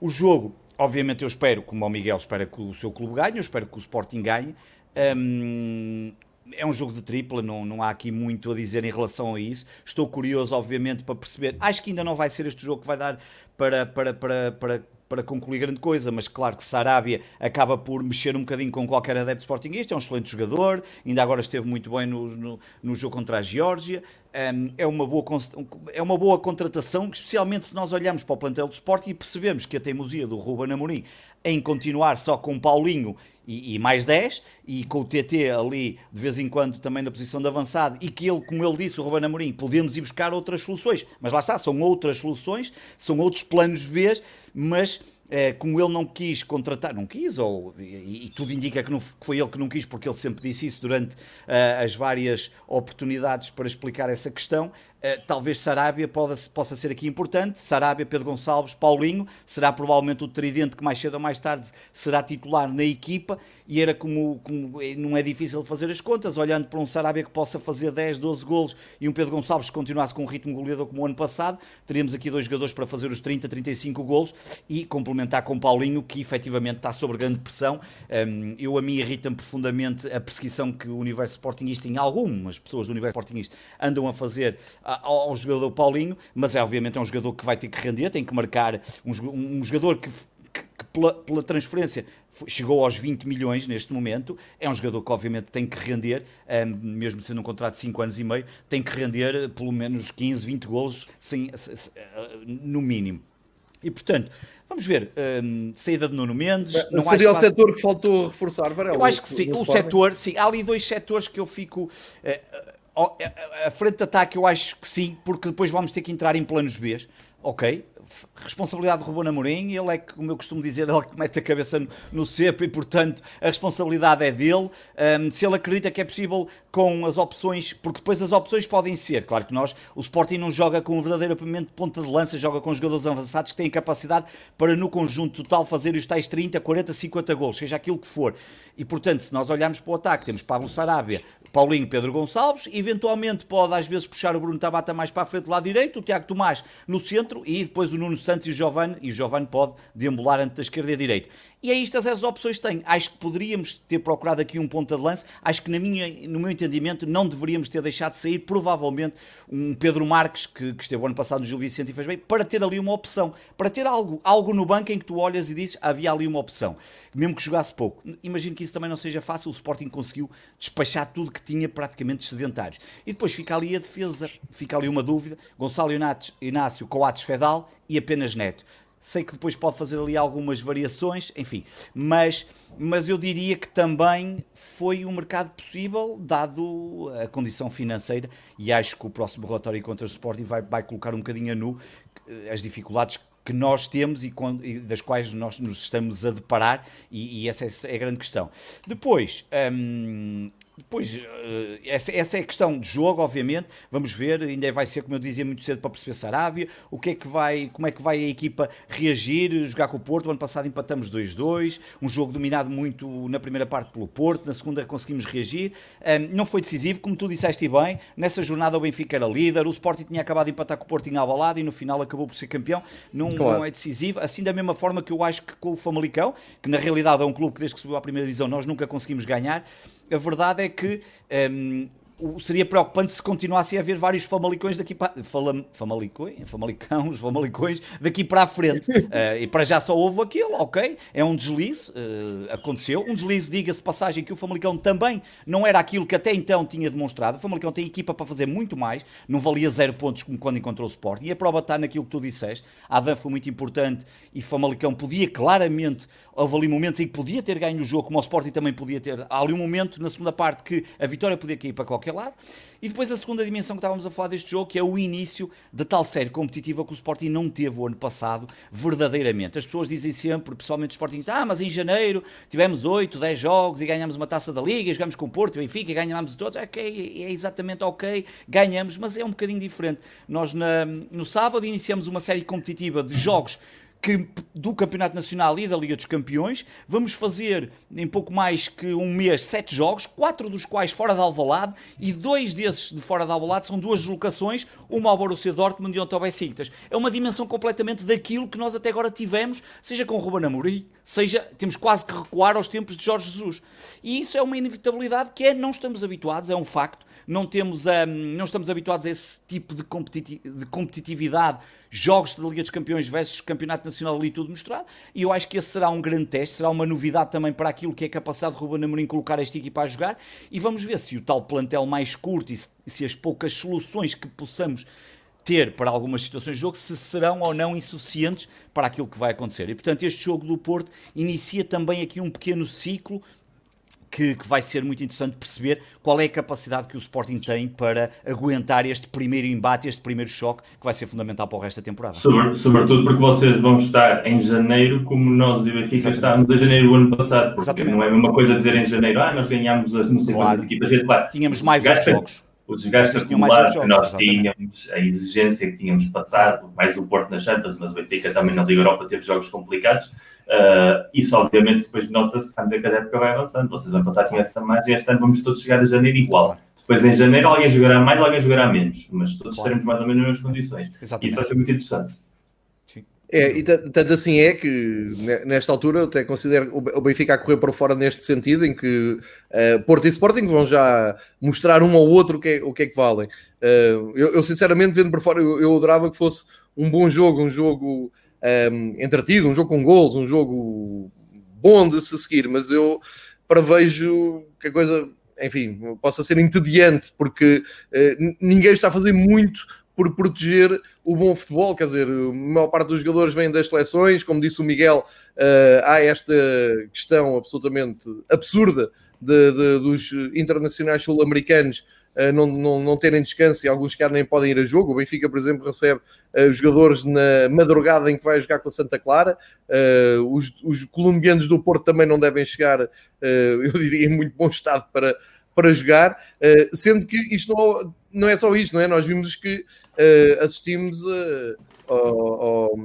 O jogo, obviamente, eu espero, como o Miguel espera que o seu clube ganhe, eu espero que o Sporting ganhe. Um, é um jogo de tripla, não, não há aqui muito a dizer em relação a isso. Estou curioso, obviamente, para perceber. Acho que ainda não vai ser este jogo que vai dar para, para, para, para para concluir grande coisa, mas claro que Sarabia acaba por mexer um bocadinho com qualquer adepto sportingista, é um excelente jogador, ainda agora esteve muito bem no, no, no jogo contra a Geórgia, um, é, uma boa, é uma boa contratação, especialmente se nós olhamos para o plantel do Sporting e percebemos que a teimosia do Ruben Amorim em continuar só com Paulinho e, e, mais 10, e com o TT ali de vez em quando também na posição de avançado, e que ele, como ele disse, o Ruben Amorim, podemos ir buscar outras soluções, mas lá está, são outras soluções, são outros planos B, mas é, como ele não quis contratar, não quis, ou, e, e tudo indica que, não, que, foi ele que não quis, porque ele sempre disse isso durante uh, as várias oportunidades para explicar essa questão, talvez Sarabia possa, ser aqui importante. Sarabia, Pedro Gonçalves, Paulinho, será provavelmente o tridente que mais cedo ou mais tarde será titular na equipa, e era como, como não é difícil fazer as contas, olhando para um Sarabia que possa fazer 10, 12 golos e um Pedro Gonçalves que continuasse com um ritmo goleador como o ano passado, teríamos aqui dois jogadores para fazer os 30, 35 golos e complementar com Paulinho, que efetivamente está sob grande pressão. Um, eu, a mim, irrita-me profundamente a perseguição que o universo Sportingista, em algumas pessoas do universo Sportingista, andam a fazer ao, jogador Paulinho, mas é obviamente é um jogador que vai ter que render, tem que marcar um, um jogador que que pela, pela, transferência chegou aos 20 milhões neste momento. É um jogador que, obviamente, tem que render, mesmo sendo um contrato de 5 anos e meio, tem que render pelo menos 15, 20 golos, sem, no mínimo. E portanto, vamos ver, um, saída de Nuno Mendes. Não seria o setor que faltou reforçar, Varela? Eu acho que sim, o setor, sim, há ali dois setores que eu fico. Uh, a frente de ataque eu acho que sim, porque depois vamos ter que entrar em planos B, ok? responsabilidade de Ruben Amorim, ele é que, como eu costumo dizer, ele é que mete a cabeça no, no cepo e, portanto, a responsabilidade é dele. Um, se ele acredita que é possível com as opções, porque depois as opções podem ser, claro que nós, o Sporting não joga com um verdadeiro ponta de lança, joga com jogadores avançados que têm capacidade para no conjunto total fazer os tais 30, 40, 50 gols, seja aquilo que for. E, portanto, se nós olharmos para o ataque, temos Pablo Sarabia, Paulinho, Pedro Gonçalves, eventualmente pode às vezes puxar o Bruno Tabata mais para a frente do lado direito, o Tiago Tomás no centro e depois o Nuno Santos e o Giovanni, e o Giovanni pode deambular entre a esquerda e a direita. E é estas as opções que tem. Acho que poderíamos ter procurado aqui um ponta de lance. Acho que, na minha, no meu entendimento, não deveríamos ter deixado de sair, provavelmente, um Pedro Marques, que, que esteve ano passado no Gil Vicente e fez bem, para ter ali uma opção. Para ter algo, algo no banco em que tu olhas e dizes havia ali uma opção. Mesmo que jogasse pouco. Imagino que isso também não seja fácil. O Sporting conseguiu despachar tudo que tinha praticamente sedentários. E depois fica ali a defesa. Fica ali uma dúvida. Gonçalo Inácio, Coates Fedal e apenas Neto. Sei que depois pode fazer ali algumas variações, enfim, mas, mas eu diria que também foi um mercado possível, dado a condição financeira, e acho que o próximo relatório contra o Sporting vai, vai colocar um bocadinho a nu eh, as dificuldades que nós temos e, das quais nós nos estamos a deparar, e, e essa é a grande questão. Depois, hum, depois, eh, essa, essa é a questão de jogo, obviamente. Vamos ver, ainda vai ser, como eu dizia, muito cedo para perceber Sarabia, o que é que vai, como é que vai a equipa reagir, jogar com o Porto. O ano passado empatamos 2-2, um jogo dominado muito na primeira parte pelo Porto, na segunda conseguimos reagir. Não foi decisivo, como tu disseste bem, nessa jornada o Benfica era líder, o Sporting tinha acabado de empatar com o Porto em abalado e no final acabou por ser campeão. Não, claro. não é decisivo. Assim, da mesma forma que eu acho que com o Famalicão, que na realidade é um clube que desde que subiu à primeira divisão nós nunca conseguimos ganhar, a verdade é que um, seria preocupante se continuasse a haver vários famalicões daqui para famalicões, famalicões, famalicões daqui para a frente. Uh, e para já só houve aquilo, ok? É um deslize, uh, aconteceu. Um deslize, diga-se passagem, que o Famalicão também não era aquilo que até então tinha demonstrado. O Famalicão tem equipa para fazer muito mais, não valia zero pontos como quando encontrou o Sporting. E a prova está naquilo que tu disseste. A Adam foi muito importante e Famalicão podia claramente, houve ali momentos em que podia ter ganho o jogo, como o Sporting também podia ter. Há ali um momento na segunda parte que a vitória podia cair para qualquer lado. E depois a segunda dimensão que estávamos a falar deste jogo, que é o início da tal série competitiva que o Sporting não teve o ano passado, verdadeiramente. As pessoas dizem sempre, pessoalmente os Sporting ah, mas em janeiro tivemos 8, 10 jogos e ganhamos uma taça da Liga, jogamos com o Porto, Benfica, e ganhámos todos. Ok, é exatamente ok, ganhamos, mas é um bocadinho diferente. Nós na, no sábado iniciamos uma série competitiva de jogos que, do Campeonato Nacional e da Liga dos Campeões. Vamos fazer em pouco mais que um mês sete jogos, quatro dos quais fora de Alvalade e dois desses de fora de Alvalade são duas deslocações, uma ao Borussia Dortmund e outra ao Besiktas. É uma dimensão completamente daquilo que nós até agora tivemos, seja com o Ruben Amorim, seja temos quase que recuar aos tempos de Jorge Jesus. E isso é uma inevitabilidade que é não estamos habituados, é um facto. Não temos um, não estamos habituados a esse tipo de, competiti de competitividade jogos da Liga dos Campeões versus Campeonato Nacional ali tudo mostrado, e eu acho que esse será um grande teste, será uma novidade também para aquilo que é capacidade de Ruben Amorim colocar esta equipa a jogar, e vamos ver se o tal plantel mais curto e se, se as poucas soluções que possamos ter para algumas situações de jogo, se serão ou não insuficientes para aquilo que vai acontecer. E portanto, este jogo do Porto inicia também aqui um pequeno ciclo que, que, vai ser muito interessante perceber qual é a capacidade que o Sporting tem para aguentar este primeiro embate, este primeiro choque, que vai ser fundamental para o resto da temporada. Sobre, sobretudo porque vocês vão estar em janeiro, como nós e o Benfica estávamos em janeiro do ano passado, porque Exatamente. não é a mesma coisa dizer em janeiro, ah, nós ganhámos as não sei claro. quantas equipas. Claro, Tínhamos mais oito jogos o desgaste acumulado que nós tínhamos, a exigência que tínhamos passado, mais o Porto na Champions, mas o Benfica também na Liga Europa teve jogos complicados. Uh, isso, obviamente, depois nota-se à medida que a época vai avançando. Vocês vão passar com essa margem, este ano vamos todos chegar a janeiro igual. Depois, em janeiro, alguém jogará mais, alguém jogará menos, mas todos claro. estaremos mais ou menos nas mesmas condições. Exatamente. Isso vai ser muito interessante. É, e tanto assim é que nesta altura eu até considero o Benfica a correr para fora neste sentido, em que uh, Porto e Sporting vão já mostrar um ao outro o que é, o que, é que valem. Uh, eu, eu, sinceramente, vendo para fora, eu, eu adorava que fosse um bom jogo, um jogo um, ehm, entretido, um jogo com gols, um jogo bom de se seguir, mas eu prevejo que a coisa, enfim, possa ser entediante, porque uh, ninguém está a fazer muito por proteger o bom futebol. Quer dizer, a maior parte dos jogadores vem das seleções, como disse o Miguel, uh, há esta questão absolutamente absurda de, de, dos internacionais sul-americanos uh, não, não, não terem descanso e alguns que nem podem ir a jogo. O Benfica, por exemplo, recebe uh, jogadores na madrugada em que vai jogar com a Santa Clara. Uh, os, os, colombianos do Porto também não devem chegar, eu diria, em muito bom estado para, para jogar, sendo que isto não, não é só isto, não é? Nós vimos que assistimos ao, ao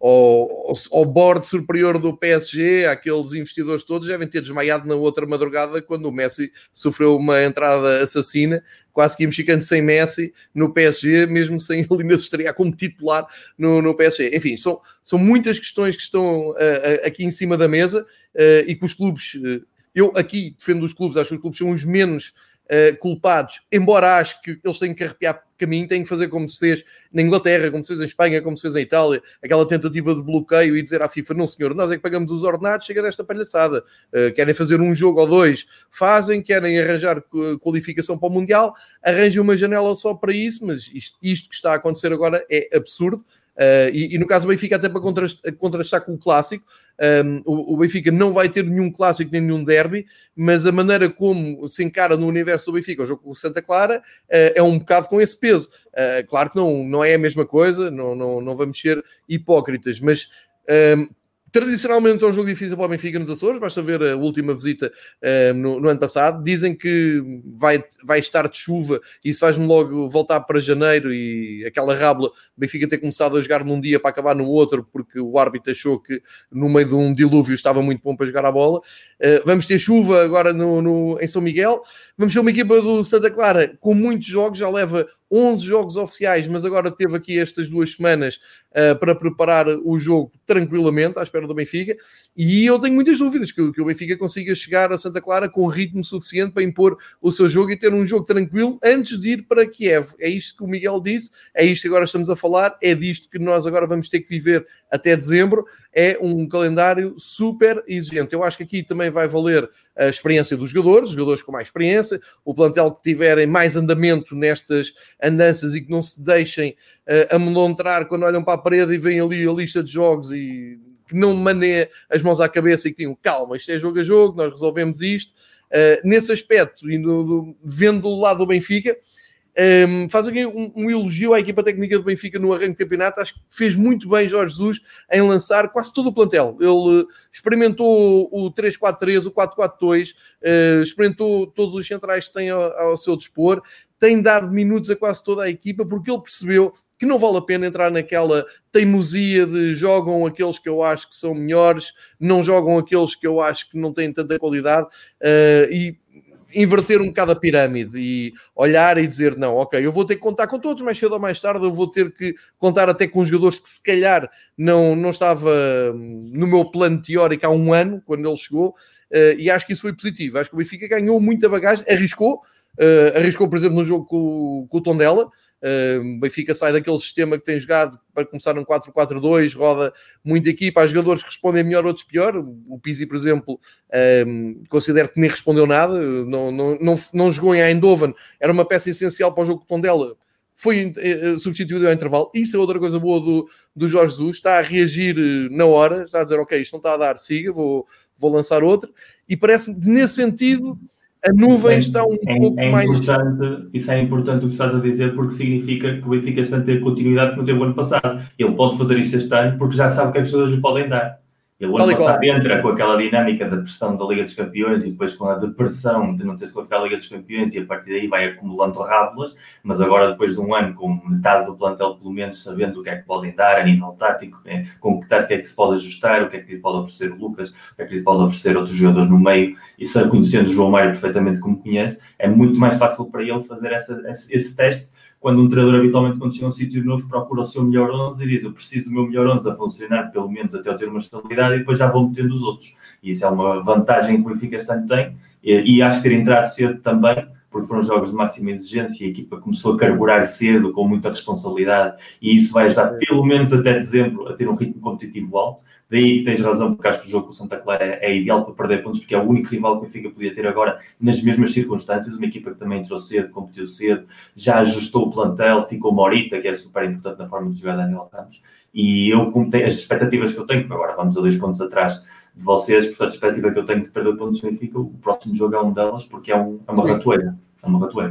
ao, ao board superior do PSG, aqueles investidores todos devem ter desmaiado na outra madrugada quando o Messi sofreu uma entrada assassina, quase que íamos ficando sem Messi no PSG, mesmo sem ele ainda se estrear como titular no, no PSG. Enfim, são, são muitas questões que estão uh, uh, aqui em cima da mesa uh, e que os clubes, eu aqui defendo os clubes, acho que os clubes são os menos uh, culpados, embora acho que eles têm que arrepiar caminho, têm que fazer como se fez na Inglaterra, como se fez em Espanha, como se fez em Itália, aquela tentativa de bloqueio e dizer à FIFA: não, senhor, nós é que pagamos os ordenados, chega desta palhaçada. Uh, querem fazer um jogo ou dois, fazem, querem arranjar qualificação para o Mundial, arranjem uma janela só para isso, mas isto, isto que está a acontecer agora é absurdo. Uh, e, e, no caso do Benfica, até para contrastar, contrastar com o clássico, um, o, Benfica não vai ter nenhum clássico nem nenhum derby, mas a maneira como se encara no universo do Benfica o jogo com o Santa Clara uh, é um bocado com esse peso. Uh, claro que não, não é a mesma coisa, não, não, não vamos ser hipócritas, mas um, Tradicionalmente é um jogo difícil para o Benfica nos Açores, basta ver a última visita uh, no, no, ano passado. Dizem que vai, vai estar de chuva e isso faz-me logo voltar para janeiro e aquela rábula, Benfica ter começado a jogar num dia para acabar no outro, porque o árbitro achou que no meio de um dilúvio estava muito bom para jogar a bola. Uh, vamos ter chuva agora no, no, em São Miguel. Vamos ter uma equipa do Santa Clara com muitos jogos, já leva 11 jogos oficiais, mas agora teve aqui estas duas semanas uh, para preparar o jogo tranquilamente à espera do Benfica. E eu tenho muitas dúvidas que, que, o Benfica consiga chegar a Santa Clara com ritmo suficiente para impor o seu jogo e ter um jogo tranquilo antes de ir para Kiev. É isto que o Miguel disse, é isto que agora estamos a falar, é disto que nós agora vamos ter que viver até dezembro. É um calendário super exigente. Eu acho que aqui também vai valer a experiência dos jogadores, jogadores com mais experiência, o plantel que tiverem mais andamento nestas andanças e que não se deixem uh, amedrontar quando olham para a parede e veem ali a lista de jogos e que não mandem as mãos à cabeça e que tenham calma, isto é jogo a jogo, nós resolvemos isto. Uh, nesse aspecto, e no, vendo do lado do Benfica, um, faz aqui um, um, elogio à equipa técnica do Benfica no arranque do campeonato. Acho que fez muito bem Jorge Jesus em lançar quase todo o plantel. Ele experimentou o 3-4-3, o 4-4-2, uh, eh, experimentou todos os centrais que tem ao, ao, seu dispor, tem dado minutos a quase toda a equipa porque ele percebeu que não vale a pena entrar naquela teimosia de jogam aqueles que eu acho que são melhores, não jogam aqueles que eu acho que não têm tanta qualidade. Uh, e inverter um bocado a pirâmide e olhar e dizer: não, ok, eu vou ter que contar com todos, mais cedo ou mais tarde eu vou ter que contar até com jogadores que se calhar não, não estava hum, no meu plano teórico há um ano, quando ele chegou, uh, e acho que isso foi positivo. Acho que o Benfica ganhou muita bagagem, arriscou, uh, arriscou, por exemplo, no jogo com, com o Tondela. Uh, Benfica sai daquele sistema que tem jogado para começar um 4-4-2, roda muita equipa, há jogadores que respondem melhor, outros pior. O Pizzi, por exemplo, um, considero que nem respondeu nada, não, não, não, não jogou em Eindhoven, era uma peça essencial para o jogo com Tondela, foi uh, substituído ao intervalo. Isso é outra coisa boa do, do Jorge Jesus, está a reagir eh, na hora, está a dizer, ok, isto não está a dar, siga, vou, vou lançar outra, e parece-me, nesse sentido a nuvem é, está um é, pouco é mais. Isso é importante o que estás a dizer, porque significa que o Benfica está a ter continuidade que não teve o ano passado. Ele pode fazer isto este ano porque já sabe o que é que os jogadores lhe podem dar. Ele ano passado entra com aquela dinâmica da pressão da Liga dos Campeões e depois com a depressão de não ter se qualificado a Liga dos Campeões e a partir daí vai acumulando rábulas, mas agora depois de um ano com metade do plantel pelo menos sabendo o que é que podem dar a nível tático, é, com que tática é que se pode ajustar, o que é que lhe pode oferecer o Lucas, o que é que lhe pode oferecer outros jogadores no meio e conhecendo o João Mário perfeitamente como conhece, é muito mais fácil para ele fazer essa, esse teste quando um treinador habitualmente quando chega a um sítio novo procura o seu melhor 11 e diz eu preciso do meu melhor 11 a funcionar pelo menos até eu ter uma estabilidade e depois já vou metendo os outros. E isso é uma vantagem que o Benfica este ano tem e, e acho que ter entrado cedo também porque foram jogos de máxima exigência e a equipa começou a carburar cedo, com muita responsabilidade, e isso vai ajudar pelo menos até dezembro a ter um ritmo competitivo alto. Daí que tens razão, porque acho que o jogo com o Santa Clara é, é, ideal para perder pontos, porque é o único rival que o Benfica podia ter agora nas mesmas circunstâncias. Uma equipa que também entrou cedo, competiu cedo, já ajustou o plantel, ficou Morita, que é super importante na forma de jogar Daniel Ramos. E eu, como as expectativas que eu tenho, agora vamos a dois pontos atrás de vocês, portanto, a expectativa que eu tenho de perder pontos Benfica, o próximo jogo é um delas, porque é, um, é uma ratoeira.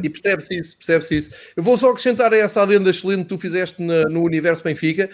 E percebe-se isso, percebe-se isso. Eu vou só acrescentar essa adenda excelente que tu fizeste no Universo Benfica,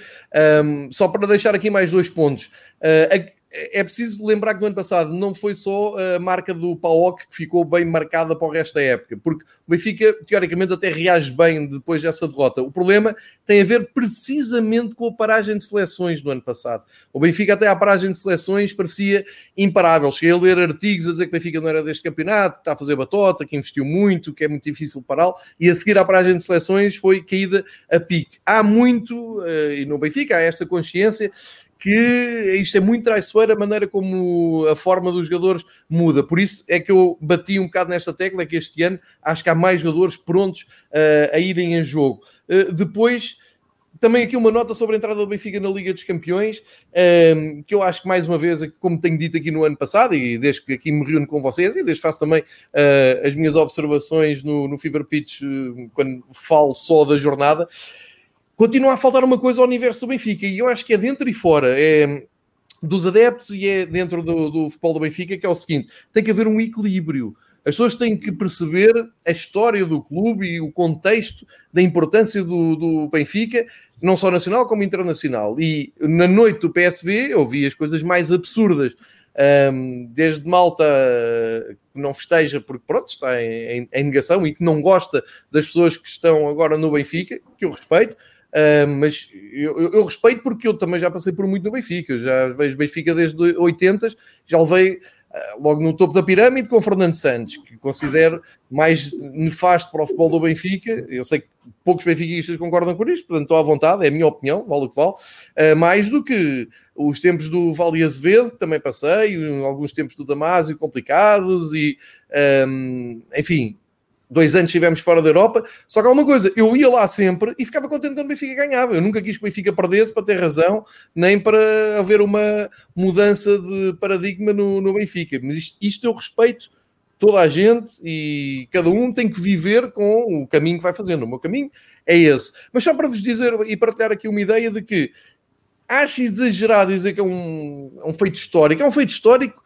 um, só para deixar aqui mais dois pontos. Uh, é preciso lembrar que no ano passado não foi só a marca do PAOK que ficou bem marcada para o resto da época, porque o Benfica, teoricamente, até reage bem depois dessa derrota. O problema tem a ver precisamente com a paragem de seleções do ano passado. O Benfica, até à paragem de seleções, parecia imparável. Cheguei a ler artigos a dizer que o Benfica não era deste campeonato, que está a fazer batota, que investiu muito, que é muito difícil pará-lo, e a seguir à paragem de seleções foi caída a pique. Há muito, eh, e no Benfica há esta consciência que isto é muito traiçoeiro a maneira como a forma dos jogadores muda. Por isso é que eu bati um bocado nesta tecla, que este ano acho que há mais jogadores prontos uh, a irem em jogo. Uh, depois, também aqui uma nota sobre a entrada do Benfica na Liga dos Campeões, um, que eu acho que mais uma vez, como tenho dito aqui no ano passado, e desde que aqui me reúno com vocês, e desde faço também uh, as minhas observações no, no Fever Pitch, quando falo só da jornada, continua a faltar uma coisa ao universo do Benfica, e eu acho que é dentro e fora, é dos adeptos e é dentro do, do futebol do Benfica, que é o seguinte: tem que haver um equilíbrio. As pessoas têm que perceber a história do clube e o contexto da importância do, do, Benfica, não só nacional como internacional. E na noite do PSV eu vi as coisas mais absurdas. Um, desde Malta que não festeja porque pronto, está em, em, em negação e que não gosta das pessoas que estão agora no Benfica, que eu respeito, Uh, mas eu, eu, eu, respeito porque eu também já passei por muito no Benfica, já vejo Benfica desde 80, já levei uh, logo no topo da pirâmide com Fernando Santos, que considero mais nefasto para o futebol do Benfica. Eu sei que poucos benfiquistas concordam com isto, portanto estou à vontade, é a minha opinião, vale o que vale, uh, mais do que os tempos do Vale Azevedo, que também passei, alguns tempos do Damásio complicados e, um, enfim, dois anos estivemos fora da Europa. Só que há uma coisa, eu ia lá sempre e ficava contente quando o Benfica ganhava. Eu nunca quis que o Benfica perdesse para ter razão, nem para haver uma mudança de paradigma no, no Benfica. Mas isto, isto eu respeito toda a gente e cada um tem que viver com o caminho que vai fazendo. O meu caminho é esse. Mas só para vos dizer e partilhar aqui uma ideia de que acho exagerado dizer que é um, é um feito histórico. É um feito histórico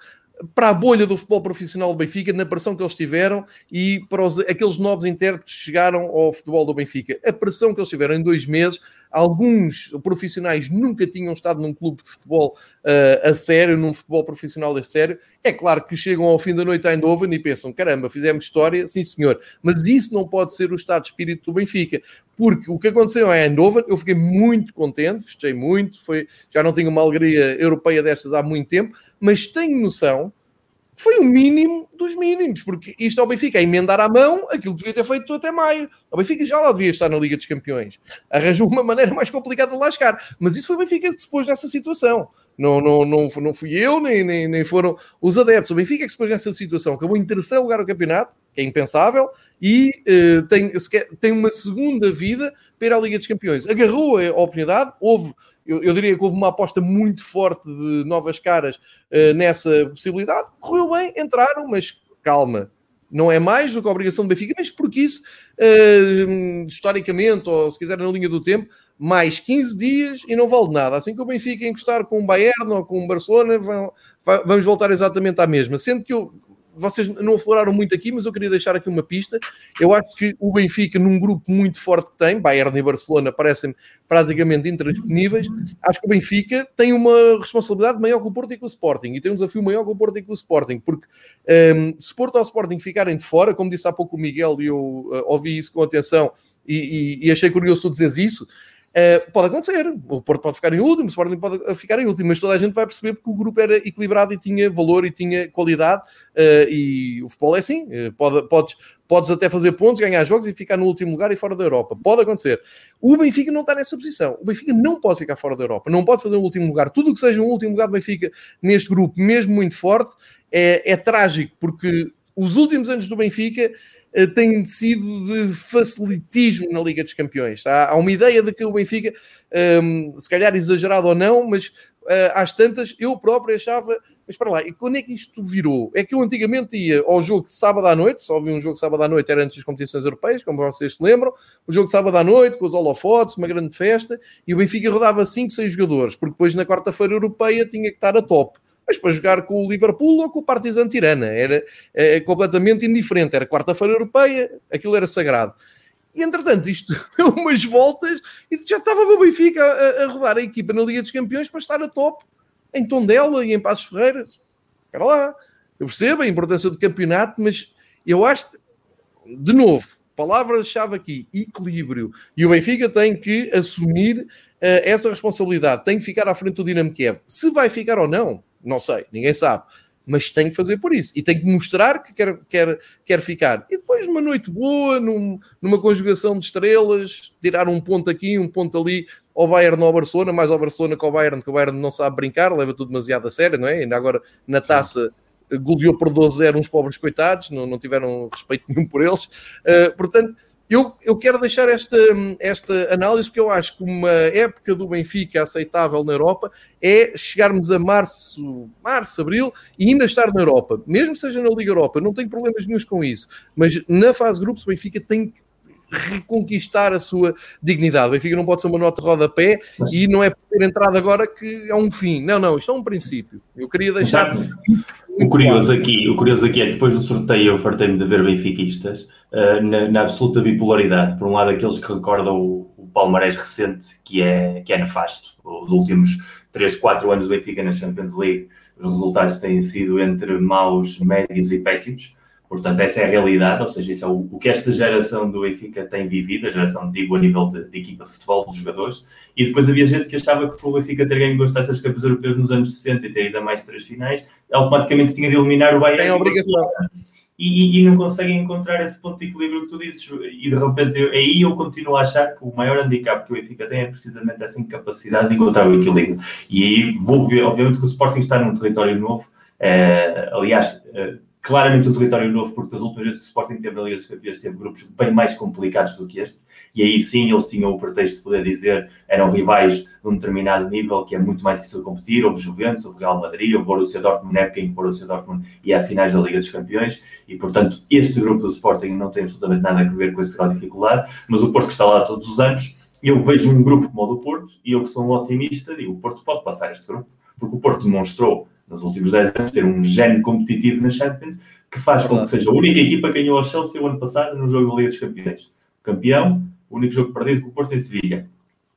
para a bolha do futebol profissional do Benfica, na pressão que eles tiveram e para os, aqueles novos intérpretes que chegaram ao futebol do Benfica. A pressão que eles tiveram em dois meses, alguns profissionais nunca tinham estado num clube de futebol uh, a sério, num futebol profissional a sério. É claro que chegam ao fim da noite a Eindhoven e pensam: caramba, fizemos história, sim senhor. Mas isso não pode ser o estado de espírito do Benfica, porque o que aconteceu em Eindhoven, eu fiquei muito contente, festei muito, foi, já não tenho uma alegria europeia destas há muito tempo mas tenho noção foi o mínimo dos mínimos, porque isto ao Benfica é emendar à mão aquilo que devia ter feito até maio. O Benfica já lá devia estar na Liga dos Campeões. Arranjou uma maneira mais complicada de chegar, mas isso foi o Benfica que se pôs nessa situação. Não, não, não, não fui eu, nem, nem, nem foram os adeptos. O Benfica que se pôs nessa situação. Acabou em terceiro lugar no campeonato, que é impensável, e uh, tem, tem uma segunda vida para à Liga dos Campeões. Agarrou a oportunidade, houve eu, eu, diria que houve uma aposta muito forte de novas caras uh, nessa possibilidade. Correu bem, entraram, mas calma, não é mais do que a obrigação do Benfica, mas porque isso, uh, historicamente, ou se quiser na linha do tempo, mais 15 dias e não vale nada. Assim que o Benfica encostar com o Bayern ou com o Barcelona, vão, vamos voltar exatamente à mesma. Sendo que eu vocês não afloraram muito aqui, mas eu queria deixar aqui uma pista. Eu acho que o Benfica, num grupo muito forte que tem, Bayern e Barcelona parecem praticamente intransponíveis, acho que o Benfica tem uma responsabilidade maior que o Porto e com o Sporting, e tem um desafio maior que o Porto e com o Sporting, porque um, se Porto ou Sporting ficarem de fora, como disse há pouco o Miguel, e eu uh, ouvi isso com atenção e, e, e achei curioso tu dizeres isso, Uh, pode acontecer, o Porto pode ficar em último, o Sporting pode ficar em último, mas toda a gente vai perceber porque o grupo era equilibrado e tinha valor e tinha qualidade. Uh, e o futebol é assim: uh, pode, podes, podes até fazer pontos, ganhar jogos e ficar no último lugar e fora da Europa. Pode acontecer. O Benfica não está nessa posição. O Benfica não pode ficar fora da Europa, não pode fazer um último lugar. Tudo o que seja um último lugar do Benfica neste grupo, mesmo muito forte, é, é trágico, porque os últimos anos do Benfica tem sido de facilitismo na Liga dos Campeões. Há, uma ideia de que o Benfica, um, se calhar exagerado ou não, mas uh, às tantas, eu próprio achava mas para lá, e quando é que isto virou? É que eu antigamente ia ao jogo de sábado à noite, só vi um jogo de sábado à noite, era antes das competições europeias, como vocês se lembram, o jogo de sábado à noite, com os holofotes, uma grande festa, e o Benfica rodava 5, 6 jogadores, porque depois na quarta-feira europeia tinha que estar a top. Mas para jogar com o Liverpool ou com o Partizan Tirana, era é, completamente indiferente, era quarta-feira europeia, aquilo era sagrado. E entretanto, isto deu umas voltas e já estava o Benfica a, a rodar a equipa na Liga dos Campeões para estar a top em Tondela e em Passos Ferreira. Espera lá, eu percebo a importância do campeonato, mas eu acho, de novo, palavra-chave aqui, equilíbrio. E o Benfica tem que assumir uh, essa responsabilidade, tem que ficar à frente do Dinamo Kiev. Se vai ficar ou não, não sei, ninguém sabe mas tem que fazer por isso e tem que mostrar que quer, quer, quer ficar. E depois, uma noite boa, num, numa conjugação de estrelas, tirar um ponto aqui, um ponto ali, ao Bayern ou ao Barcelona, mais ao Barcelona que ao Bayern, que o Bayern não sabe brincar, leva tudo demasiado a sério, não é? Ainda agora na taça Sim. goleou por 12-0 uns pobres coitados, não, não tiveram respeito nenhum por eles. Uh, portanto eu, eu quero deixar esta, esta análise porque eu acho que uma época do Benfica aceitável na Europa é chegarmos a março, março, abril e ainda estar na Europa. Mesmo que seja na Liga Europa, não tenho problemas nenhums com isso. Mas na fase grupos o Benfica tem que reconquistar a sua dignidade. O Benfica não pode ser uma nota rodapé Mas... e não é por ter entrado agora que é um fim. Não, não, isto é um princípio. Eu queria deixar o curioso, aqui, o curioso aqui é que depois do sorteio eu fartei-me de ver benfiquistas uh, na, na, absoluta bipolaridade. Por um lado, aqueles que recordam o, o palmarés recente, que é, que é nefasto. Os últimos 3, 4 anos do Benfica na Champions League, os resultados têm sido entre maus, médios e péssimos. Portanto, essa é a realidade, ou seja, isso é o, o que esta geração do Benfica tem vivido, a geração, digo, a nível de, de, equipa de futebol, dos jogadores, e depois havia gente que achava que o Benfica ter ganho duas taças campeões europeus nos anos 60 e ter ido a mais três finais, automaticamente tinha de eliminar o Bayern. Obrigação. E, e, não conseguem encontrar esse ponto de equilíbrio que tu dizes. E de repente, eu, aí eu continuo a achar que o maior handicap que o Benfica tem é precisamente essa incapacidade de encontrar o equilíbrio. E aí vou ver, obviamente, que o Sporting está num território novo. É, aliás, é, claramente um território novo, porque das últimas vezes que o Sporting teve na Liga dos Campeões teve grupos bem mais complicados do que este, e aí sim eles tinham o pretexto de poder dizer eram rivais de um determinado nível que é muito mais difícil competir, houve Juventus, houve Real Madrid, houve Borussia Dortmund na época em que Borussia Dortmund ia a finais da Liga dos Campeões, e portanto este grupo do Sporting não tem absolutamente nada a ver com esse grau de dificuldade, mas o Porto que está lá todos os anos, eu vejo um grupo como o do Porto, e eu que sou um otimista, digo, o Porto pode passar este grupo, porque o Porto demonstrou nos últimos 10 anos, ter um gene competitivo na Champions, que faz com que seja a única equipa que ganhou ao Chelsea o ano passado no jogo da Liga dos Campeões. Campeão, o único jogo perdido com o Porto em Sevilha.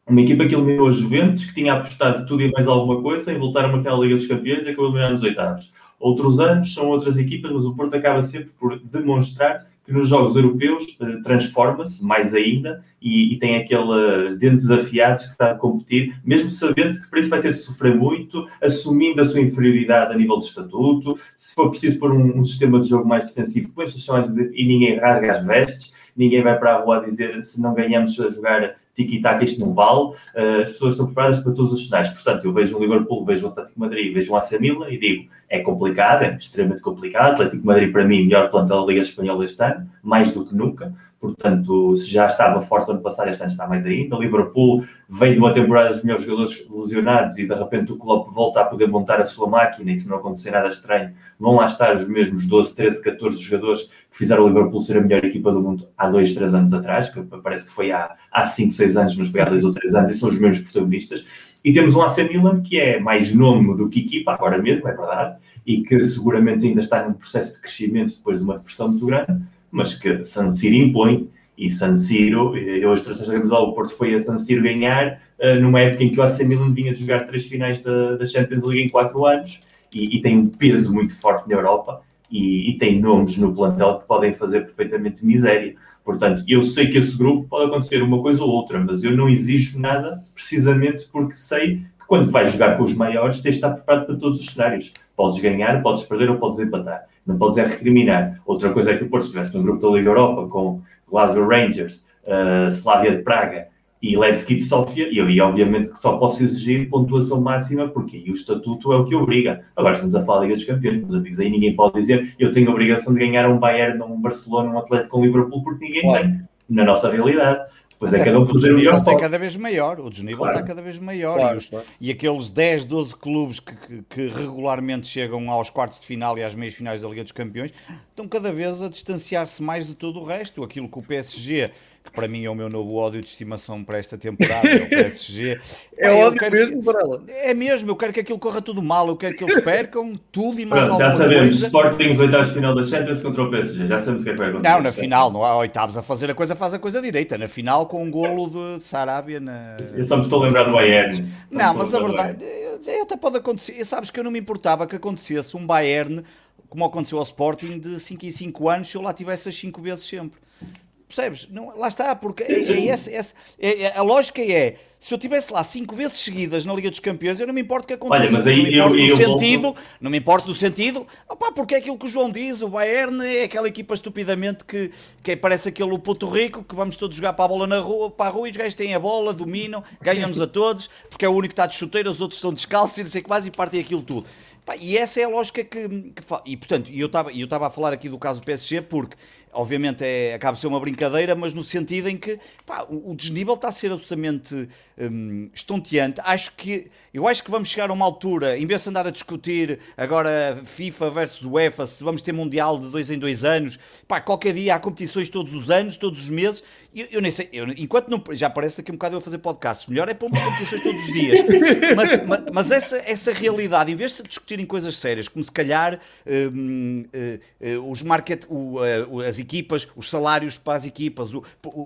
Uma equipa que eliminou a Juventus, que tinha apostado tudo e mais alguma coisa em voltar a marcar a Liga dos Campeões e acabou eliminando nos oitavos. Outros anos são outras equipas, mas o Porto acaba sempre por demonstrar nos jogos europeus uh, transforma-se mais ainda e, e, tem aqueles dentes afiados que está a competir, mesmo sabendo que para isso vai ter de sofrer muito, assumindo a sua inferioridade a nível de estatuto, se for preciso pôr um, um sistema de jogo mais defensivo, põe-se e ninguém rasga as vestes, ninguém vai para a rua dizer se não ganhamos a jogar tiki-taka, isto não vale. Uh, as pessoas estão preparadas para todos os cenários. Portanto, eu vejo o Liverpool, vejo o Atlético Madrid, vejo o AC Milan e digo, é complicado, é extremamente complicado. Atlético Madrid, para mim, melhor plantel da Liga Espanhola este ano, mais do que nunca. Portanto, se já estava forte ano passado, este ano está mais ainda. O Liverpool vem de uma temporada dos melhores jogadores lesionados e de repente o Klopp volta a poder montar a sua máquina e se não acontecer nada estranho, vão lá estar os mesmos 12, 13, 14 jogadores que fizeram o Liverpool ser a melhor equipa do mundo há 2, 3 anos atrás, que parece que foi há, há 5, 6 anos, mas foi há 2 ou 3 anos e são os mesmos protagonistas. E temos um AC Milan que é mais nome do que equipa, agora mesmo, é verdade, e que seguramente ainda está num processo de crescimento depois de uma depressão muito grande, mas que San Siro impõe, e San Siro, eu hoje trouxe a o Porto foi a San Siro ganhar, uh, numa época em que o AC Milan vinha de jogar três finais da, da Champions League em quatro anos, e, e, tem um peso muito forte na Europa, e, e, tem nomes no plantel que podem fazer perfeitamente miséria. Portanto, eu sei que esse grupo pode acontecer uma coisa ou outra, mas eu não exijo nada precisamente porque sei que quando vais jogar com os maiores tens de estar preparado para todos os cenários. Podes ganhar, podes perder ou podes empatar não podes é recriminar. Outra coisa é que o Porto estivesse no grupo da Liga Europa com Glasgow Rangers, uh, Slavia de Praga e Levski de Sofia, e aí obviamente que só posso exigir pontuação máxima, porque aí o estatuto é o que obriga. Agora estamos a falar da Liga dos Campeões, meus amigos, aí ninguém pode dizer eu tenho a obrigação de ganhar um Bayern, um Barcelona, um Atlético, um Liverpool, porque ninguém tem, na nossa realidade. Pois é, cada um fazer o melhor. está cada vez maior, o desnível claro. está cada vez maior. Claro, e, os, claro. e, aqueles 10, 12 clubes que, que, que, regularmente chegam aos quartos de final e às meias finais da Liga dos Campeões estão cada vez a distanciar-se mais de todo o resto. Aquilo que o PSG que para mim é o meu novo ódio de estimação para esta temporada, é o PSG. é Pai, ódio mesmo para ela. É mesmo, eu quero que aquilo corra tudo mal, eu quero que eles percam tudo e mais Pronto, alguma Já sabemos, coisa. Sporting os oitavos de final da Champions contra o PSG, já sabemos o que é que vai acontecer. Não, na final, não há oitavos a fazer a coisa, faz a coisa direita. Na final com um golo de Sarabia na... Eu só me estou a lembrar do Bayern. Não, mas a verdade, até pode acontecer, sabes que eu não me importava que acontecesse um Bayern como aconteceu ao Sporting de 5 em 5 anos se eu lá tivesse as 5 vezes sempre. Percebes? Não, lá está, porque é, é, esse, esse, é, é, a lógica é: se eu estivesse lá cinco vezes seguidas na Liga dos Campeões, eu não me importo o que aconteça. Olha, mas aí não me importo eu, eu, sentido, volto... não me importo do sentido, opá, porque é aquilo que o João diz: o Bayern é aquela equipa estupidamente que, que parece aquele puto rico que vamos todos jogar para a bola na rua, para a rua e os gajos têm a bola, dominam, ganham-nos a todos, porque é o único que está de chuteira, os outros estão descalços e não sei o que mais e partem aquilo tudo. e essa é a lógica que, que e portanto, eu estava eu estava a falar aqui do caso do PSG porque obviamente é, acaba de ser uma brincadeira, mas no sentido em que pá, o, o, desnível está a ser absolutamente hum, estonteante. Acho que, eu acho que vamos chegar a uma altura, em vez de andar a discutir agora FIFA versus UEFA, se vamos ter Mundial de dois em dois anos, pá, qualquer dia há competições todos os anos, todos os meses, eu, eu nem sei, eu, enquanto não, já parece daqui um bocado eu a fazer podcasts, melhor é pôrmos competições todos os dias, mas, mas, mas, essa, essa realidade, em vez de discutirem coisas sérias, como se calhar hum, uh, os market, uh, as equipas, os salários para as equipas, o,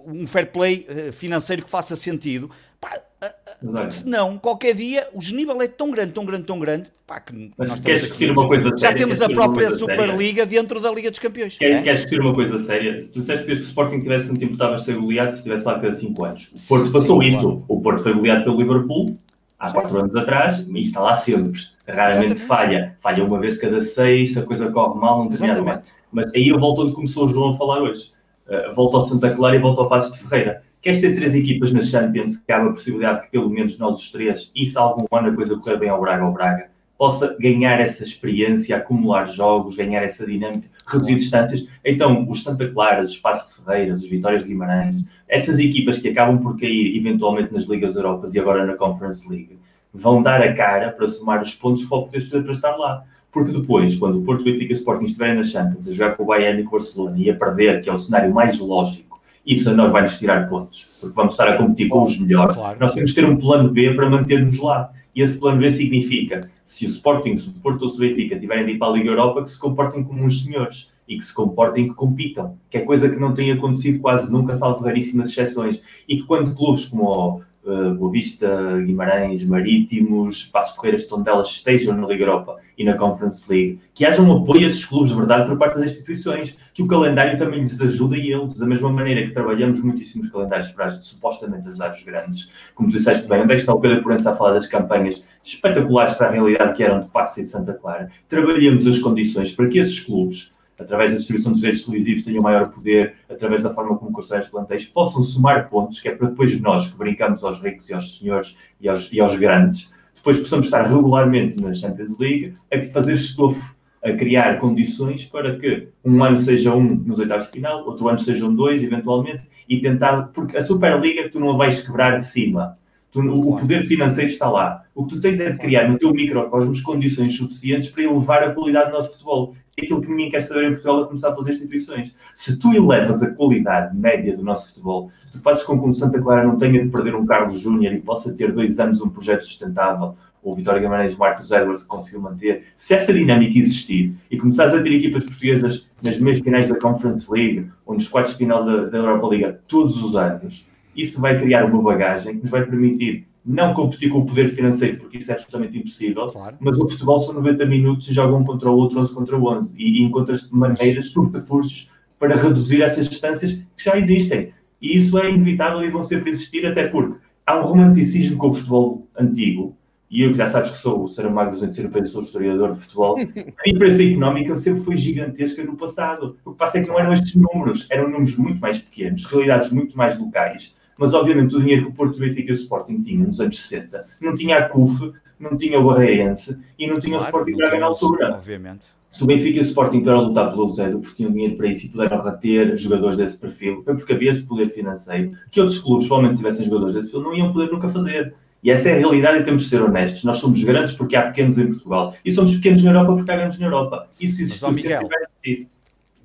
um fair play eh, financeiro que faça sentido. Pá, eh, eh, porque senão, qualquer dia, o desnível é tão grande, tão grande, tão grande, pá, que Mas nós queres discutir uma coisa já séria, temos a própria Superliga séria. dentro da Liga dos Campeões. Queres, é? queres discutir uma coisa séria? Tu disseste que o Sporting tivesse, não te importavas ser goleado se estivesse lá cada 5 anos. O Porto passou sim, isso. Claro. O Porto foi goleado pelo Liverpool há 4 anos atrás, e está lá sempre. Raramente Exatamente. falha. Falha uma vez cada 6, se a coisa corre mal, não tem nada. Mas aí eu volto onde começou o João a falar hoje. Uh, volto ao Santa Clara e volto ao Passos de Ferreira. Queres ter três equipas nas Champions que há uma possibilidade que pelo menos nós os três, e se algum ano a coisa correr bem ao Braga ao Braga, possa ganhar essa experiência, acumular jogos, ganhar essa dinâmica, reduzir distâncias. Então, os Santa Claras, os Passos de Ferreiras, os Vitórias de Guimarães, essas equipas que acabam por cair eventualmente nas Ligas Europas e agora na Conference League, vão dar a cara para somar os pontos que vão poder para estar lá. Porque depois, quando o Porto Benfica e Sporting estiverem na Champions a jogar com o Bayern e com o Barcelona e a perder, que é o cenário mais lógico, isso a nós vai-nos tirar pontos. Porque vamos estar a competir com os melhores. Claro. Nós temos que ter um plano B para manter-nos lá. E esse plano B significa, se o Sporting, se o Porto ou se o Benfica tiverem de ir para a Liga Europa, que se comportem como uns senhores e que se comportem que compitam, que é coisa que não tem acontecido quase nunca, salvo raríssimas exceções. E que quando clubes como o uh, Boa Vista, Guimarães, Marítimos, Passos Ferreiras, Tondelas estejam na Liga Europa e na Conference League, que haja um apoio a esses clubes de verdade por parte das instituições, que o calendário também lhes ajuda e eles, da mesma maneira que trabalhamos muitíssimos calendários para supostamente ajudar os grandes. Como tu disseste bem, onde é que está o Pedro Proença a falar das campanhas espetaculares para a realidade que eram de Passo e de Santa Clara? Trabalhamos as condições para que esses clubes através da distribuição dos direitos televisivos, tenham maior poder, através da forma como constroem os plantéis, possam somar pontos, que é para depois nós, que brincamos aos ricos e aos senhores e aos, e aos grandes, depois possamos estar regularmente na Champions League a fazer estofo, a criar condições para que um ano seja um nos oitavos de final, outro ano sejam dois, eventualmente, e tentar, porque a Superliga tu não a vais quebrar de cima. Tu, o poder financeiro está lá. O que tu tens é de criar no teu microcosmos condições suficientes para elevar a qualidade do nosso futebol aquilo que ninguém quer saber em Portugal a começar pelas instituições. Se tu elevas a qualidade média do nosso futebol, se tu fazes com que o Santa Clara não tenha de perder um Carlos Júnior e possa ter dois anos um projeto sustentável, ou o Vitória Guimarães e Marcos Edwards conseguiu manter, se essa dinâmica existir e começares a ter equipas portuguesas nas meias finais da Conference League ou nos quartos de final da, da Europa Liga todos os anos, isso vai criar uma bagagem que nos vai permitir não competir com o poder financeiro, porque isso é absolutamente impossível, claro. mas o futebol são 90 minutos e jogam um contra o outro, 11 contra 11, e, e encontras maneiras, subterfúgios, para reduzir essas distâncias que já existem. E isso é inevitável e vão sempre existir, até porque há um romanticismo com o futebol antigo, e eu que já sabes que sou o Saramago dos Antes Europeus, sou historiador de futebol, a diferença económica sempre foi gigantesca no passado. O que passa é que não eram estes números, eram números muito mais pequenos, realidades muito mais locais, Mas, obviamente, o dinheiro que o Porto Benfica e o Sporting tinham nos anos 60 não tinha a CUF, não tinha o Barreirense e não tinha claro, o Sporting Braga na altura. Obviamente. Se o Benfica e o Sporting estiveram a lutar pelo zero porque tinham dinheiro para isso e puderam reter jogadores desse perfil, foi porque havia esse poder financeiro que outros clubes, provavelmente, tivessem jogadores desse perfil, não iam poder nunca fazer. E essa é a realidade e temos de ser honestos. Nós somos grandes porque há pequenos em Portugal. E somos pequenos na Europa porque há grandes na Europa. Isso existe Miguel,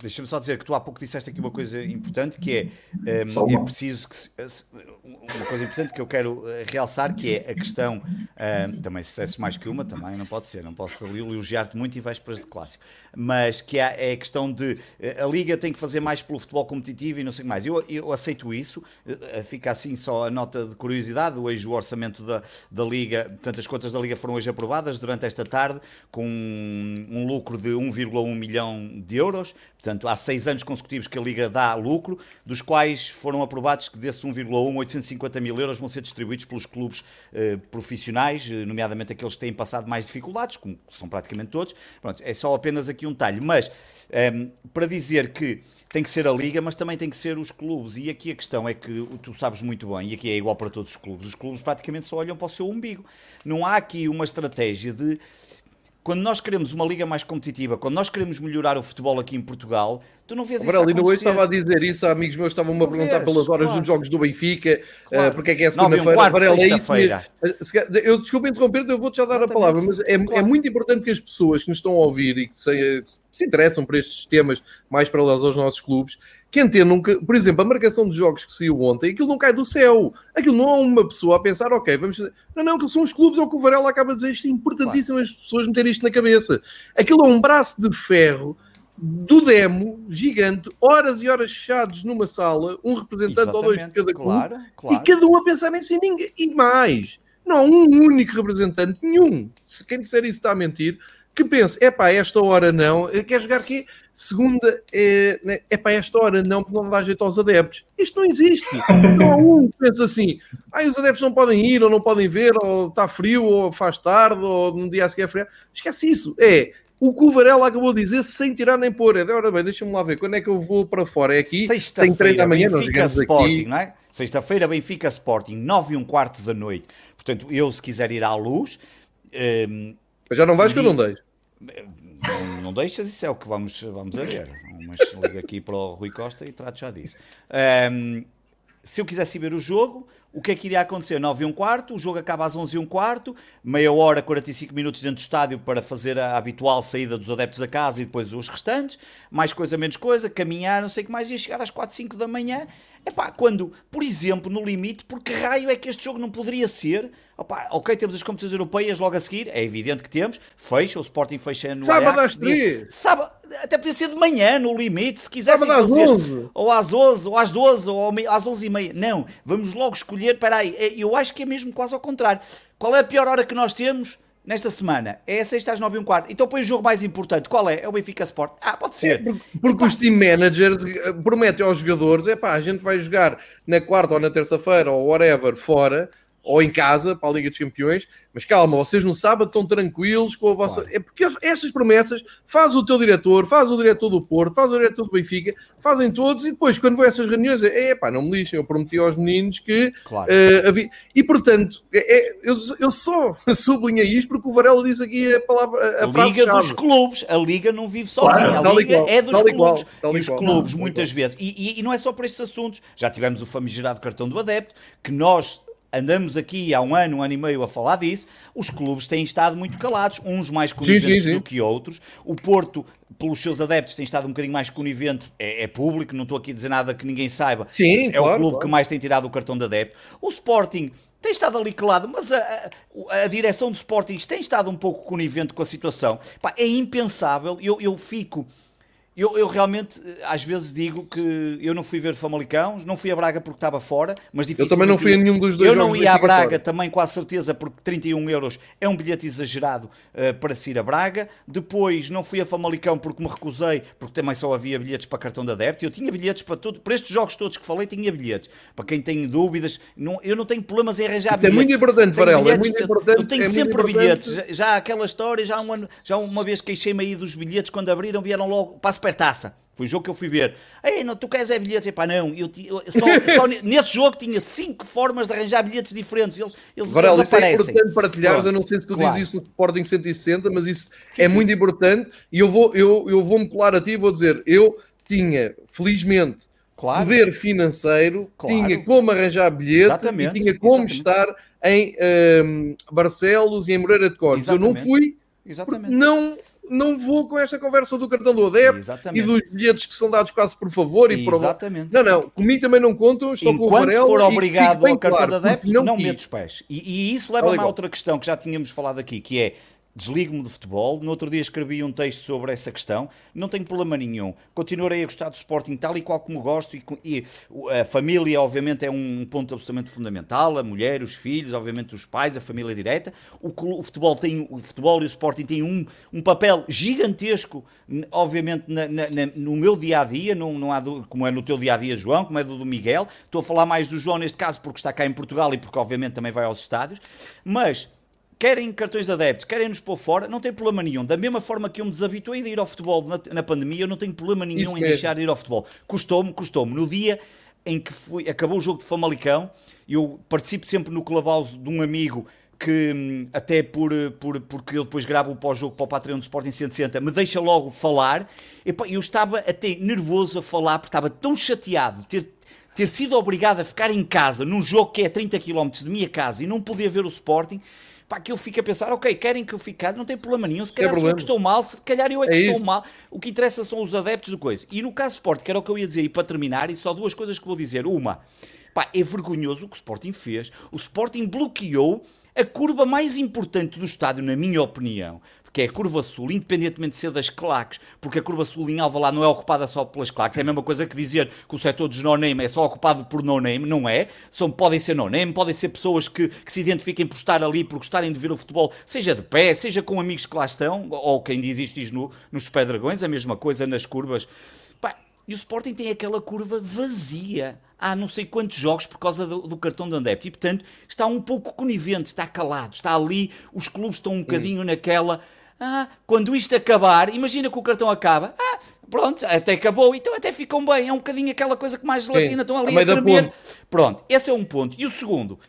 Deixa-me só dizer que tu há pouco disseste aqui uma coisa importante que é, um, é preciso que uma coisa importante que eu quero eh, realçar que é a questão um, também se dissesse mais que uma também não pode ser, não posso elogiar-te muito e vais para de clássico, mas que é, é a questão de eh, a Liga tem que fazer mais pelo futebol competitivo e não sei mais, eu, eu aceito isso eh, fica assim só a nota de curiosidade, hoje o orçamento da, da Liga, portanto as contas da Liga foram hoje aprovadas durante esta tarde com um, um lucro de 1,1 milhão de euros Portanto, há seis anos consecutivos que a Liga dá lucro, dos quais foram aprovados que desse 1,1, 850 mil euros vão ser distribuídos pelos clubes eh, profissionais, eh, nomeadamente aqueles que têm passado mais dificuldades, como são praticamente todos. Pronto, é só apenas aqui um talho. Mas, ehm, para dizer que tem que ser a Liga, mas também tem que ser os clubes. E aqui a questão é que tu sabes muito bem, e aqui é igual para todos os clubes, os clubes praticamente só olham para o seu umbigo. Não há aqui uma estratégia de quando nós queremos uma liga mais competitiva, quando nós queremos melhorar o futebol aqui em Portugal, tu não vês Amarelo, isso acontecer. hoje estava a dizer isso, amigos meus estavam-me a perguntar vês, pelas horas claro. dos jogos do Benfica, claro. uh, porque é que é segunda-feira. Varela, é isso mesmo. Eh, eu desculpa interromper, eu vou-te já dar Exatamente. a palavra, mas é, é claro. é, muito importante que as pessoas que nos estão a ouvir e que se, se interessam por estes temas mais paralelos aos nossos clubes, que entendam que, por exemplo, a marcação de jogos que saiu ontem, aquilo não cai do céu. Aquilo não há uma pessoa a pensar, ok, vamos fazer. Não, não, aquilo são os clubes, é o que o Varela acaba de dizer. Isto é importantíssimo claro. as pessoas meterem isto na cabeça. Aquilo é um braço de ferro do demo gigante, horas e horas fechados numa sala, um representante Exatamente, ou dois de cada clube, claro, claro. e cada um a pensar em si, ninguém, e mais. Não há um único representante, nenhum. Se quem disser isso está a mentir, que pense, é pá, esta hora não, quer jogar aqui, segunda, é né, para esta hora não, porque não dá jeito aos adeptos. Isto não existe. Não há um que pense assim, ah, os adeptos não podem ir, ou não podem ver, ou está frio, ou faz tarde, ou num dia a seguir é frio. Esquece isso. É o que o Varela acabou de dizer sem tirar nem pôr. É, ora bem, deixa-me lá ver quando é que eu vou para fora. É aqui, da manhã, Benfica Sporting, aqui. não é? Sexta-feira, Benfica Sporting, 9 e um quarto da noite. Portanto, eu, se quiser ir à luz. Um, já não vais que eu não deixo. Não, não, deixas, isso é o que vamos, vamos a ver. Mas liga aqui para o Rui Costa e trato já disso. Um, se eu quisesse ver o jogo, o que é que iria acontecer? 9 e um quarto, o jogo acaba às 11 e um quarto, meia hora, 45 minutos dentro do estádio para fazer a habitual saída dos adeptos da casa e depois os restantes, mais coisa, menos coisa, caminhar, não sei o que mais, ia chegar às 4, 5 da manhã Epá, quando, por exemplo, no limite, porque raio é que este jogo não poderia ser? Ok, temos as competições europeias logo a seguir, é evidente que temos, fecha, o Sporting fecha no Sábado Ajax, às três. Sábado, até podia ser de manhã, no limite, se quisessem Sábado fazer. Às 11. Ou às 11, ou às 12, ou às 11 e meia. Não, vamos logo escolher, espera aí, é, eu acho que é mesmo quase ao contrário. Qual é a pior hora que nós temos? Nesta semana é a sexta às 9 e um quarto. Então põe o jogo mais importante. Qual é? É o Benfica Sport. Ah, pode ser. É, porque, porque os team managers eh, prometem aos jogadores: é pá, a gente vai jogar na quarta ou na terça-feira ou whatever fora ou em casa para a Liga dos Campeões, mas calma, vocês no sábado estão tranquilos com a vossa. Claro. É porque estas promessas faz o teu diretor, faz o diretor do Porto, faz o diretor do Benfica, fazem todos e depois, quando vão essas reuniões, é pá, não me lixem, eu prometi aos meninos que. Claro. Uh, havia... E portanto, é, é, eu, eu só sublinhei isto porque o Varela diz aqui a palavra. A, a Liga dos clubes, a Liga não vive sozinha, claro, a Liga é dos clubes. Igual, e os clubes, não, muitas vezes, e, e, e não é só para estes assuntos, já tivemos o famigerado cartão do adepto, que nós andamos aqui há um ano, um ano e meio a falar disso, os clubes têm estado muito calados, uns mais coniventes sim, sim, sim. do que outros. O Porto, pelos seus adeptos, tem estado um bocadinho mais conivente, é, é público, não estou aqui a dizer nada que ninguém saiba. é claro, o clube claro. que mais tem tirado o cartão de adepto. O Sporting tem estado ali calado, mas a, a, a, direção do Sporting tem estado um pouco conivente com a situação. Pá, é impensável, eu, eu fico eu, eu, realmente, às vezes, digo que eu não fui ver Famalicão, não fui a Braga porque estava fora, mas Eu também não fui a nenhum dos dois Eu não ia a Braga fora. também, com a certeza, porque 31 euros é um bilhete exagerado uh, para se ir a Braga. Depois, não fui a Famalicão porque me recusei, porque também só havia bilhetes para cartão de adepto. Eu tinha bilhetes para tudo, para estes jogos todos que falei, tinha bilhetes. Para quem tem dúvidas, não, eu não tenho problemas em arranjar Isto bilhetes. É muito importante para ela, é muito importante. Eu tenho é sempre bilhetes. Já, já aquela história, já, um ano, já uma vez queixei-me aí dos bilhetes, quando abriram, vieram logo a supertaça Foi o jogo que eu fui ver. Ei, não, tu queres é bilhetes? Epá, não. Eu, eu só, só nesse jogo tinha cinco formas de arranjar bilhetes diferentes. Eles, eles, Varela, eles aparecem. Isso é importante partilhares. Eu não sei se tu claro. dizes isso no Sporting 160, mas isso sim, é sim. muito importante. E eu vou, eu, eu vou-me colar a ti e vou dizer: eu tinha, felizmente, claro. poder financeiro, claro. tinha como arranjar bilhete Exatamente. e tinha como Exatamente. estar em um, Barcelos e em Moreira de Cores. Eu não fui, Exatamente. não não vou com esta conversa do cartão do adepto Exatamente. e dos bilhetes que são dados quase por favor e Exatamente. por... Não, não, comigo também não contam, estou Enquanto com o Varela for obrigado ao cartão claro, de adepto, não, não mete os pés. E, e isso leva-me a outra questão que já tínhamos falado aqui, que é desligo-me de futebol. No outro dia escrevi um texto sobre essa questão. Não tenho problema nenhum. Continuarei a gostar do Sporting tal e qual como gosto. E, e a família, obviamente, é um ponto absolutamente fundamental. A mulher, os filhos, obviamente, os pais, a família direta. O, o futebol, tem, o futebol e o Sporting têm um, um papel gigantesco, obviamente, na, na, no meu dia a dia. Não, não há do, como é no teu dia a dia, João, como é do, do Miguel. Estou a falar mais do João neste caso porque está cá em Portugal e porque, obviamente, também vai aos estádios. Mas querem cartões de adeptos, querem nos pôr fora, não tem problema nenhum. Da mesma forma que eu me desabituei de ir ao futebol na, na pandemia, eu não tenho problema nenhum Isso em mesmo. deixar de ir ao futebol. Custou-me, custou-me. No dia em que fui, acabou o jogo de Famalicão, eu participo sempre no clubhouse de um amigo que hum, até por, por, porque eu depois gravo o pós-jogo para o Patreon do Sporting 160, me deixa logo falar. Eu estava até nervoso a falar, porque estava tão chateado de ter, ter sido obrigado a ficar em casa, num jogo que é 30 km de minha casa, e não poder ver o Sporting, pá, que eu fico a pensar, ok, querem que eu fique não tem problema nenhum, se calhar é sou eu que estou mal, se calhar eu é que é estou isso. mal, o que interessa são os adeptos do coisa. E no caso Sport, que era o que eu ia dizer, e para terminar, e só duas coisas que vou dizer. Uma, pá, é vergonhoso o que o Sporting fez. O Sporting bloqueou a curva mais importante do estádio, na minha opinião, que é a curva sul, independentemente de ser das claques, porque a curva sul em Alvalade não é ocupada só pelas claques, é a mesma coisa que dizer que o setor dos no-name é só ocupado por no-name, não é? São, podem ser no-name, podem ser pessoas que, que se identifiquem por estar ali, por gostarem de ver o futebol, seja de pé, seja com amigos que lá estão, ou quem diz isto diz no, nos Pedragões, a mesma coisa nas curvas. E o Sporting tem aquela curva vazia há não sei quantos jogos por causa do, do cartão de adepto. E, portanto, está um pouco conivente, está calado, está ali, os clubes estão um bocadinho naquela ah, quando isto acabar, imagina que o cartão acaba. Ah, pronto, até acabou, então até ficam bem. É um bocadinho aquela coisa que mais gelatina estão ali a, a tremer. Pronto, esse é um ponto. E o segundo,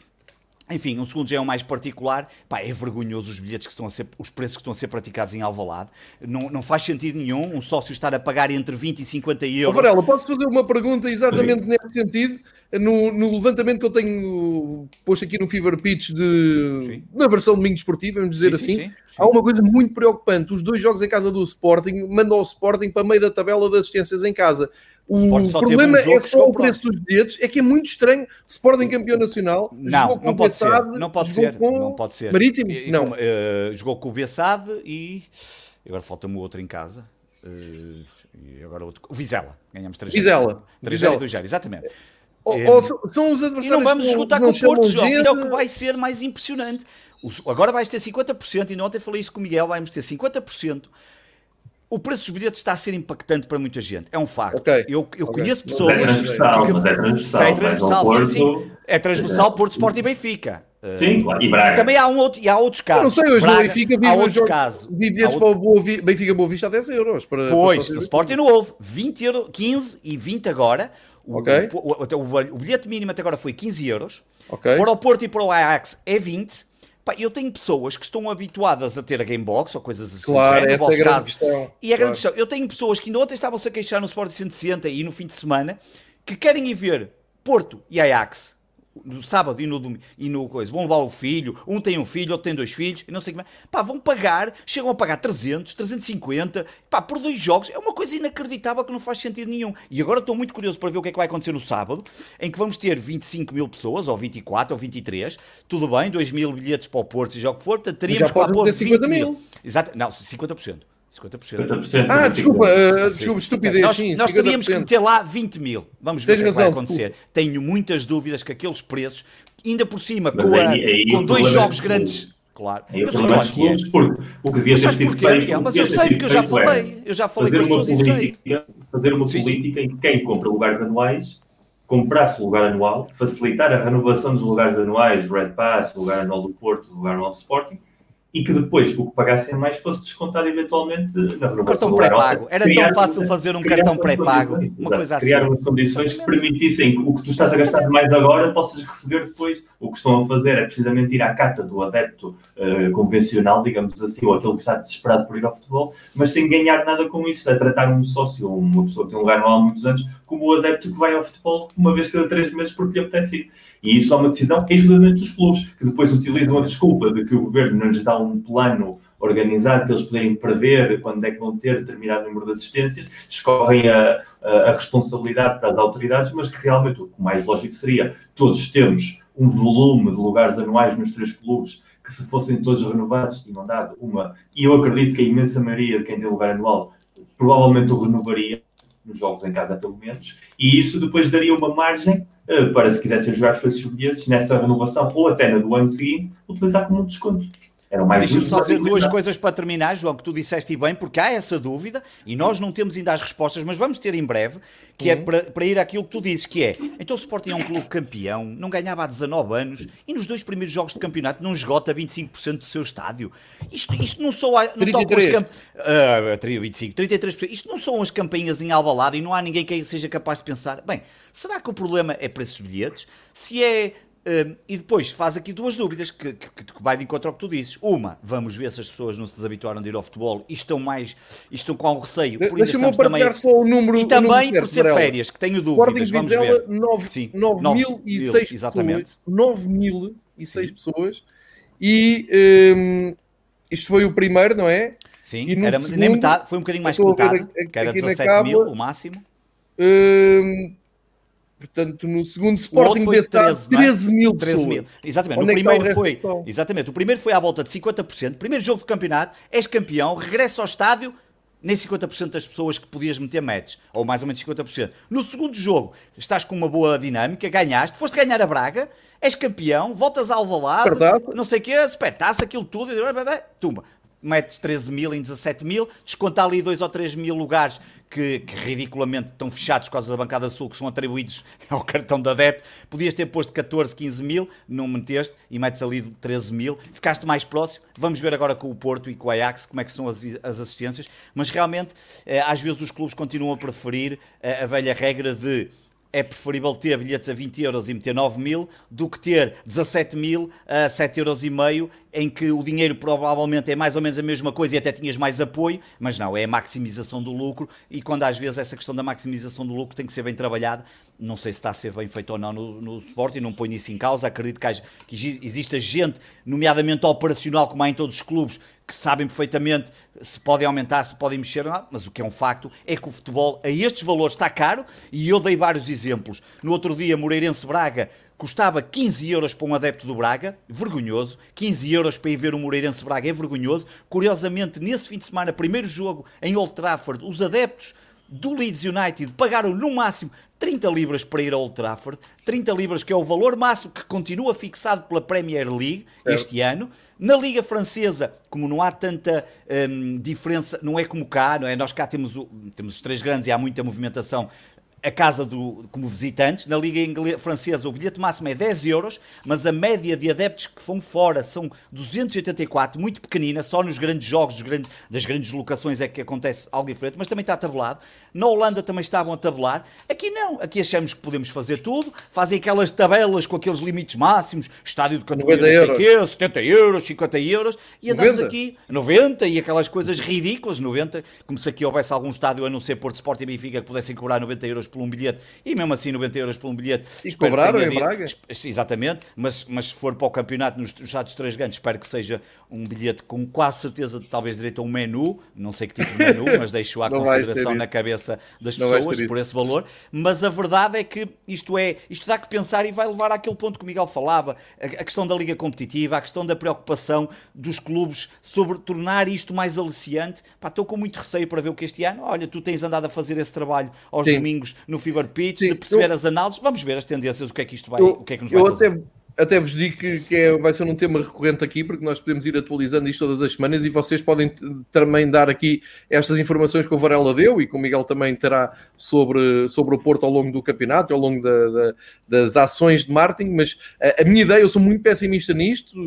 enfim, um segundo já é o mais particular. Pá, é vergonhoso os bilhetes que estão a ser, os preços que estão a ser praticados em Alvalade. Não, não faz sentido nenhum um sócio estar a pagar entre 20 e 50 euros. Oh, Varela, posso fazer uma pergunta exatamente nesse sentido? no, no, levantamento que eu tenho posto aqui no Fever Pitch de, na versão domingo esportiva, vamos dizer sim, assim, sim, sim, há uma coisa muito preocupante. Os dois jogos em casa do Sporting mandam o Sporting para meio da tabela de assistências em casa. O, o problema um é só o preço dos bilhetes, é que é muito estranho. Sporting campeão nacional, não, não pode ser, não pode ser, não pode ser. Marítimo, e, não. Uh, jogou com o Bessade e agora falta-me o outro em casa. Uh, e agora outro, o Vizela, ganhamos 3 Vizela, 3 Vizela. 2 exatamente. Ou, é, ou são os adversários. E não vamos escutar com o Porto, João, é o que vai ser mais impressionante. Agora vais ter 50%, e ontem falei isso com o Miguel, vamos ter 50%. O preço dos bilhetes está a ser impactante para muita gente, é um facto. Okay. Eu, eu okay. conheço pessoas. É transversal, que, mas é transversal. É transversal, Porto, sim, sim. É transversal, é. Porto, Sport e Benfica. Sim, claro. E Braga. E também há, um outro, e há outros casos. Eu não sei, hoje Braga, Benfica há outros jogo, casos. Vi bilhetes para o Boa, Benfica Boa Vista a 10 euros. Para, pois, para no Sporting não houve. 20 euros, 15 e 20 agora. O, okay. o, o, o, bilhete mínimo até agora foi 15 euros. Okay. Para o Porto e para o Ajax é 20. Pá, eu tenho pessoas que estão habituadas a ter a Gamebox ou coisas assim. Claro, essa é a grande caso. questão. E a grande questão. Eu tenho pessoas que ainda ontem estavam-se a queixar no Sport 160 e no fim de semana que querem ir ver Porto e Ajax no sábado e no domingo, e no coisa, vão levar o filho, um tem um filho, outro tem dois filhos, e não sei como é. Pá, vão pagar, chegam a pagar 300, 350, pá, por dois jogos. É uma coisa inacreditável que não faz sentido nenhum. E agora estou muito curioso para ver o que é que vai acontecer no sábado, em que vamos ter 25 mil pessoas, ou 24, ou 23, tudo bem, 2 mil bilhetes para o Porto, seja o que for, teríamos que lá pôr 20 mil. mil. Exato, não, 50%. 50%. 50% ah, desculpa, uh, desculpa, estupidez. Nós, sim, nós teríamos que meter lá 20 mil. Vamos ver o que, é vai acontecer. Desculpa. Tenho muitas dúvidas que aqueles preços, ainda por cima, com, a, aí, aí com dois jogos grandes. Claro, eu sei claro que é. O que devia ter sido feito, mas eu sei porque eu já falei. Eu já falei com as pessoas e sei. Fazer uma sim, política sim. em que quem compra lugares anuais comprasse o lugar anual, facilitar a renovação dos lugares anuais, Red Pass, lugar anual do Porto, lugar anual do Sporting, e que depois o que pagassem mais fosse descontado eventualmente na renovação. Um cartão pré-pago. Era tão fácil fazer um cartão pré-pago. Uma coisa assim. Criar umas condições que permitissem que o que tu estás a gastar mais agora possas receber depois. O que estão a fazer é precisamente ir à cata do adepto uh, convencional, digamos assim, ou aquele que está desesperado por ir ao futebol, mas sem ganhar nada com isso. É tratar um sócio ou uma pessoa que tem um lugar há muitos anos como o adepto que vai ao futebol uma vez cada três meses porque lhe apetece ir. E isso é uma decisão exclusivamente dos clubes, que depois utilizam a desculpa de que o governo não lhes dá um plano organizado para eles poderem prever quando é que vão ter determinado número de assistências, escorrem a, a, a responsabilidade para as autoridades, mas que realmente o mais lógico seria todos termos um volume de lugares anuais nos três clubes que se fossem todos renovados tinham dado uma, e eu acredito que a imensa maioria de quem tem lugar anual provavelmente o renovaria nos jogos em casa pelo menos, e isso depois daria uma margem para se quisessem jogar com esses bilhetes nessa renovação ou até na do ano seguinte, utilizar como um desconto. Deixa-me só dizer duas coisas para terminar, João, que tu disseste bem, porque há essa dúvida e nós não temos ainda as respostas, mas vamos ter em breve, que é uhum. é para, para ir àquilo que tu dizes, que é, então o Sporting é um clube campeão, não ganhava há 19 anos e nos dois primeiros jogos de campeonato não esgota 25% do seu estádio. Isto, isto não são não 33. As camp... uh, 25, 33%. Isto não são as campainhas em albalado e não há ninguém que seja capaz de pensar, bem, será que o problema é preços de bilhetes? Se é um, e depois faz aqui duas dúvidas que, que, que, vai de encontro ao que tu dizes. Uma, vamos ver se as pessoas não se desabituaram de ir ao futebol e estão mais e estão com receio. Por ainda estamos também... só o número E também por ser férias, que tenho dúvidas. Vamos ver. 9.006 pessoas. 9.006 pessoas. E um, isto foi o primeiro, não é? Sim, era, segundo, nem metade, foi um bocadinho mais que metade, que era 17 mil, o máximo. Um, Portanto, no segundo Sporting foi 13, 13 é? mil 13 mil. Exatamente. Onde o é primeiro é foi, exatamente. O primeiro foi à volta de 50%. Primeiro jogo do campeonato, és campeão, regressa ao estádio, nem 50% das pessoas que podias meter metes, ou mais ou menos 50%. No segundo jogo, estás com uma boa dinâmica, ganhaste, foste ganhar a Braga, és campeão, voltas ao Alvalade, não sei o quê, supertaça aquilo tudo, tumba metes 13 mil em 17 mil, desconta ali 2 ou 3 mil lugares que, que, ridiculamente estão fechados por causa da bancada sul, que são atribuídos ao cartão da adepto. Podias ter posto 14, 15 mil, não meteste e metes ali 13 mil. Ficaste mais próximo. Vamos ver agora com o Porto e com o Ajax como é que são as, as assistências. Mas realmente, eh, às vezes os clubes continuam a preferir a, eh, a velha regra de é preferível ter bilhetes a 20 euros e meter 9 mil do que ter 17 mil a 7 euros e meio, em que o dinheiro provavelmente é mais ou menos a mesma coisa e até tinhas mais apoio, mas não, é a maximização do lucro e quando às vezes essa questão da maximização do lucro tem que ser bem trabalhada, não sei se está a ser bem feito ou não no, no Sporting, não ponho isso em causa, acredito que, haja, que exista gente, nomeadamente operacional, como há em todos os clubes, que sabem perfeitamente se podem aumentar, se podem mexer, não, mas o que é um facto é que o futebol a estes valores está caro e eu dei vários exemplos. No outro dia, Moreirense Braga custava 15 euros para um adepto do Braga, vergonhoso. 15 euros para ir ver o Moreirense Braga é vergonhoso. Curiosamente, nesse fim de semana, primeiro jogo em Old Trafford, os adeptos do Leeds United pagaram no máximo 30 libras para ir ao Old Trafford, 30 libras que é o valor máximo que continua fixado pela Premier League é. este ano. Na Liga Francesa, como não há tanta hum, diferença, não é como cá, não é? Nós cá temos, o, temos os três grandes e há muita movimentação a casa do, como visitantes. Na Liga Inglesa, Francesa, o bilhete máximo é 10 euros, mas a média de adeptos que vão fora são 284, muito pequenina, só nos grandes jogos grandes, das grandes locações é que acontece algo diferente, mas também está tabelado. Na Holanda também estavam a tabelar. Aqui não, aqui achamos que podemos fazer tudo, fazem aquelas tabelas com aqueles limites máximos, estádio de categoria não sei quê, 70 euros, 50 euros, e andamos 90. aqui 90 e aquelas coisas ridículas, 90, como se aqui houvesse algum estádio a não ser Porto Sport e Benfica que pudessem cobrar 90 euros por um bilhete, e mesmo assim 90 euros por um bilhete. E cobraram em Braga? Exatamente, mas, mas se for para o campeonato nos estados três grandes, espero que seja um bilhete com quase certeza, talvez direito a um menu, não sei que tipo de menu, mas deixo à consideração na cabeça das não pessoas por esse valor. Mas a verdade é que isto é, isto dá que pensar e vai levar àquele ponto que o Miguel falava, a, a questão da liga competitiva, a questão da preocupação dos clubes sobre tornar isto mais aliciante. Pá, estou com muito receio para ver o que este ano, olha, tu tens andado a fazer esse trabalho aos Sim. domingos no Fever Pitch, Sim, de perceber eu, as análises. Vamos ver as tendências, o que é que isto vai, eu, o que é que nos vai fazer. Até, até vos digo que, que é, vai ser um tema recorrente aqui, porque nós podemos ir atualizando isto todas as semanas e vocês podem também dar aqui estas informações que o Varela deu e que o Miguel também terá sobre, sobre o Porto ao longo do campeonato, ao longo da, da, das ações de marketing. Mas a, a, minha ideia, eu sou muito pessimista nisto,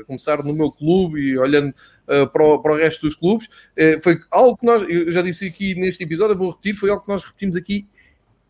a começar no meu clube e olhando Uh, para, o, para, o, resto dos clubes. Uh, foi algo que nós, eu já disse aqui neste episódio, vou repetir, foi algo que nós repetimos aqui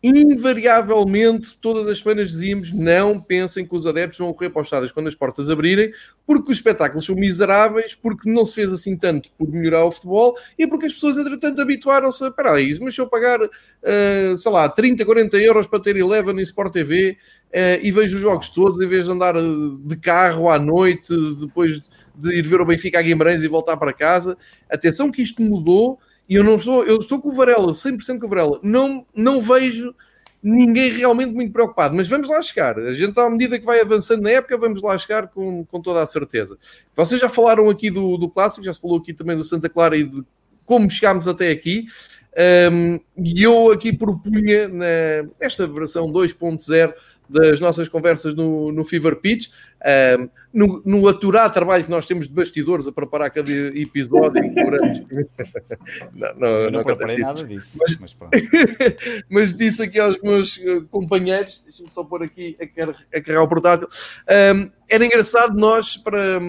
invariavelmente, todas as semanas dizíamos: não pensem que os adeptos vão correr para os estádios quando as portas abrirem, porque os espetáculos são miseráveis, porque não se fez assim tanto por melhorar o futebol e porque as pessoas, entretanto, habituaram-se a. Espera aí, mas se eu pagar, uh, sei lá, 30, 40 euros para ter Eleven em Sport TV uh, eh, e vejo os jogos todos, em vez de andar eh, de carro à noite, depois de ir ver o Benfica a Guimarães e voltar para casa, atenção que isto mudou e eu não estou, eu estou com o Varela, 100% com o Varela. Não, não vejo ninguém realmente muito preocupado, mas vamos lá chegar. A gente, à medida que vai avançando na época, vamos lá chegar com, com toda a certeza. Vocês já falaram aqui do, do clássico, já se falou aqui também do Santa Clara e de como chegámos até aqui. Um, e eu aqui propunha nesta versão 2.0 das nossas conversas no, no Fever Pitch, um, no, no aturar trabalho que nós temos de bastidores a preparar cada episódio. não, não, não, não preparei nada disso. Mas, mas, mas, disse aqui aos meus eh, companheiros, deixa-me só pôr aqui a, car a carregar o portátil. Um, era engraçado nós, para,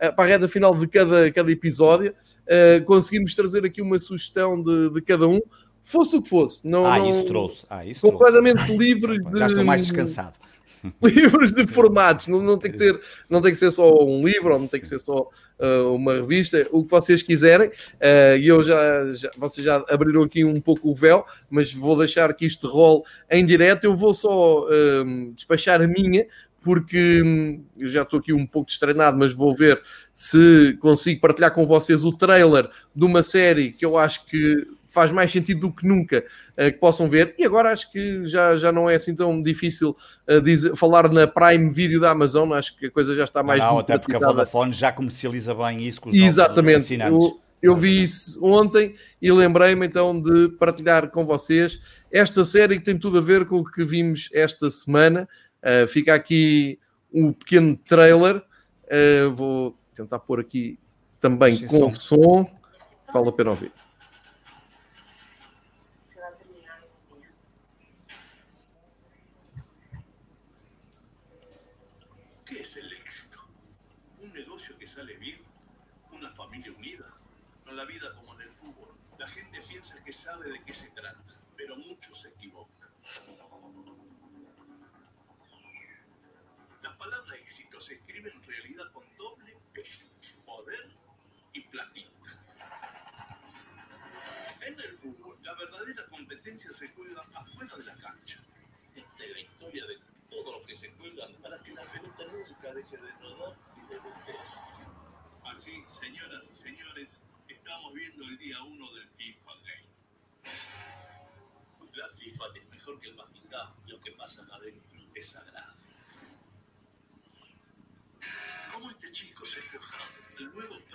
eh, para a reta final de cada, cada episódio, uh, conseguirmos trazer aqui uma sugestão de, de cada um fosse o que fosse. Não, ah, isso trouxe. Ah, isso completamente trouxe. livres de. Já estou mais descansado. livros de formatos, não, não, tem que ser, não tem que ser só um livro, ou não tem que ser só uh, uma revista, o que vocês quiserem. Uh, e eu já, já, vocês já abriram aqui um pouco o véu, mas vou deixar que isto role em direto. Eu vou só uh, despachar a minha, porque hum, eu já estou aqui um pouco destreinado, mas vou ver se consigo partilhar com vocês o trailer de uma série que eu acho que faz mais sentido do que nunca uh, que possam ver. E agora acho que já, já não é assim tão difícil uh, dizer, falar na Prime Video da Amazon. Acho que a coisa já está mais. Não, até porque a Vodafone já comercializa bem isso com os Exatamente. Eu, eu vi isso ontem e lembrei-me então de partilhar com vocês esta série que tem tudo a ver com o que vimos esta semana. Uh, fica aqui um pequeno trailer. vou tentar pôr aqui também Sim, com som. som. Vale a pena ouvir.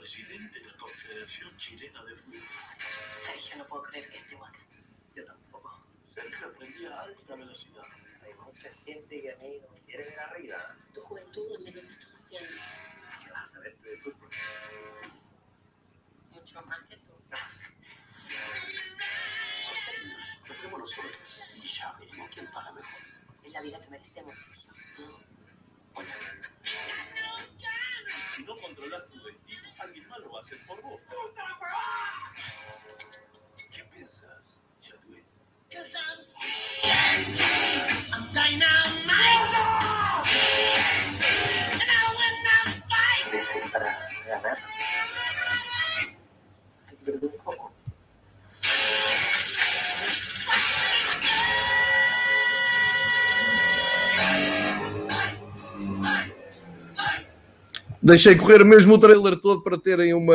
Presidente de la Confederación Chilena de Fútbol. Sergio, no puedo creer que esté igual. Yo tampoco. Sergio aprendía a alta velocidad. Hay mucha gente que a mí no me quiere ver arriba. Tu juventud al menos está haciendo. ¿Qué vas a saberte de fútbol? Mucho más que tú. Cortemos nosotros y ya veremos quién paga mejor. Es la vida que merecemos, Sergio. Si no controlas tu destino, alguien más lo va a hacer por vos. ¿Qué piensas, Chadwick? ¿Crees Deixei correr mesmo o trailer todo para terem uma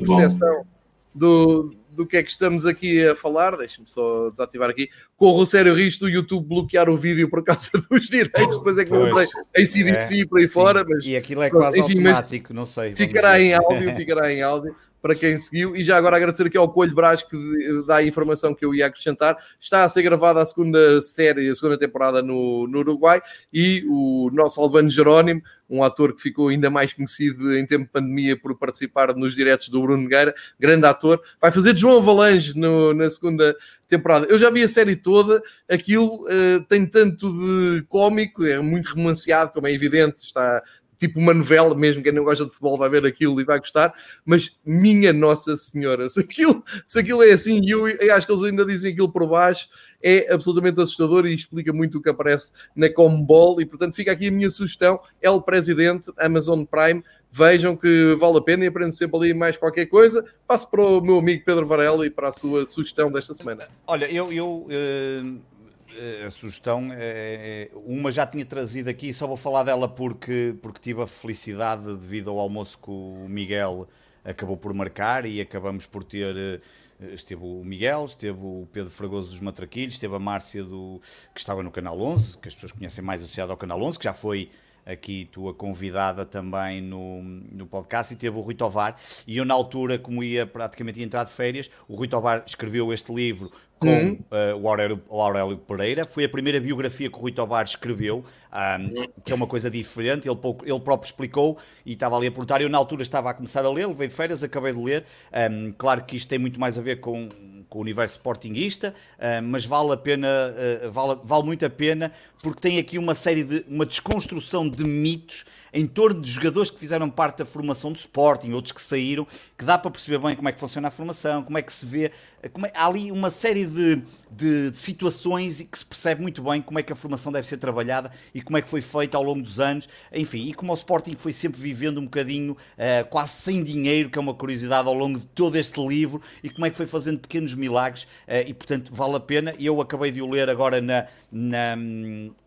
percepção do, do que é que estamos aqui a falar. Deixa-me só desativar aqui. Corro o sério risco do YouTube bloquear o vídeo por causa dos direitos. Depois é que não tem ACDC é, por aí sim. fora. Mas, e aquilo é quase enfim, automático, não sei. Ficará em áudio, ficará em áudio. Para quem seguiu. E já agora agradecer aqui ao Coelho Brás que dá a informação que eu ia acrescentar. Está a ser gravada a segunda série, a segunda temporada no, no Uruguai e o nosso Albano Jerónimo, um ator que ficou ainda mais conhecido em tempo de pandemia por participar nos diretos do Bruno Nogueira, grande ator, vai fazer de João Avalanche no, na segunda temporada. Eu já vi a série toda, aquilo uh, tem tanto de cómico, é muito romanceado, como é evidente, está tipo uma novela, mesmo quem não gosta de futebol vai ver aquilo e vai gostar, mas minha Nossa Senhora, se aquilo, se aquilo é assim, e eu, eu acho que eles ainda dizem aquilo por baixo, é absolutamente assustador e explica muito o que aparece na Comball, e portanto fica aqui a minha sugestão, El Presidente, Amazon Prime, vejam que vale a pena e aprendem sempre ali mais qualquer coisa. Passo para o meu amigo Pedro Varela e para a sua sugestão desta semana. Olha, eu, eu uh, a sugestão, é, uma já tinha trazido aqui, só vou falar dela porque, porque tive a felicidade, devido ao almoço que o Miguel acabou por marcar e acabamos por ter. Eh, esteve o Miguel, esteve o Pedro Fragoso dos Matraquilhos, esteve a Márcia do, que estava no Canal 11, que as pessoas conhecem mais associado ao Canal 11, que já foi aqui tua convidada também no, no podcast, e teve o Rui Tovar. E eu, na altura, como ia praticamente ia entrar de férias, o Rui Tovar escreveu este livro com uhum. uh, o, Aurélio, o, Aurélio, Pereira. Foi a primeira biografia que o Rui Tovar escreveu, um, que é uma coisa diferente. Ele, pouco, ele próprio explicou e estava ali a perguntar. Eu, na altura, estava a começar a ler, levei de férias, acabei de ler. Um, claro que isto tem muito mais a ver com com o universo sportinguista, uh, mas vale a pena, uh, vale, vale muito a pena, porque tem aqui uma série de, uma desconstrução de mitos em torno de jogadores que fizeram parte da formação do Sporting, outros que saíram, que dá para perceber bem como é que funciona a formação, como é que se vê. É, há ali uma série de, de, de, situações e que se percebe muito bem como é que a formação deve ser trabalhada e como é que foi feita ao longo dos anos. Enfim, e como o Sporting foi sempre vivendo um bocadinho uh, quase sem dinheiro, que é uma curiosidade ao longo de todo este livro, e como é que foi fazendo pequenos milagres, uh, e portanto vale a pena. Eu acabei de o ler agora na, na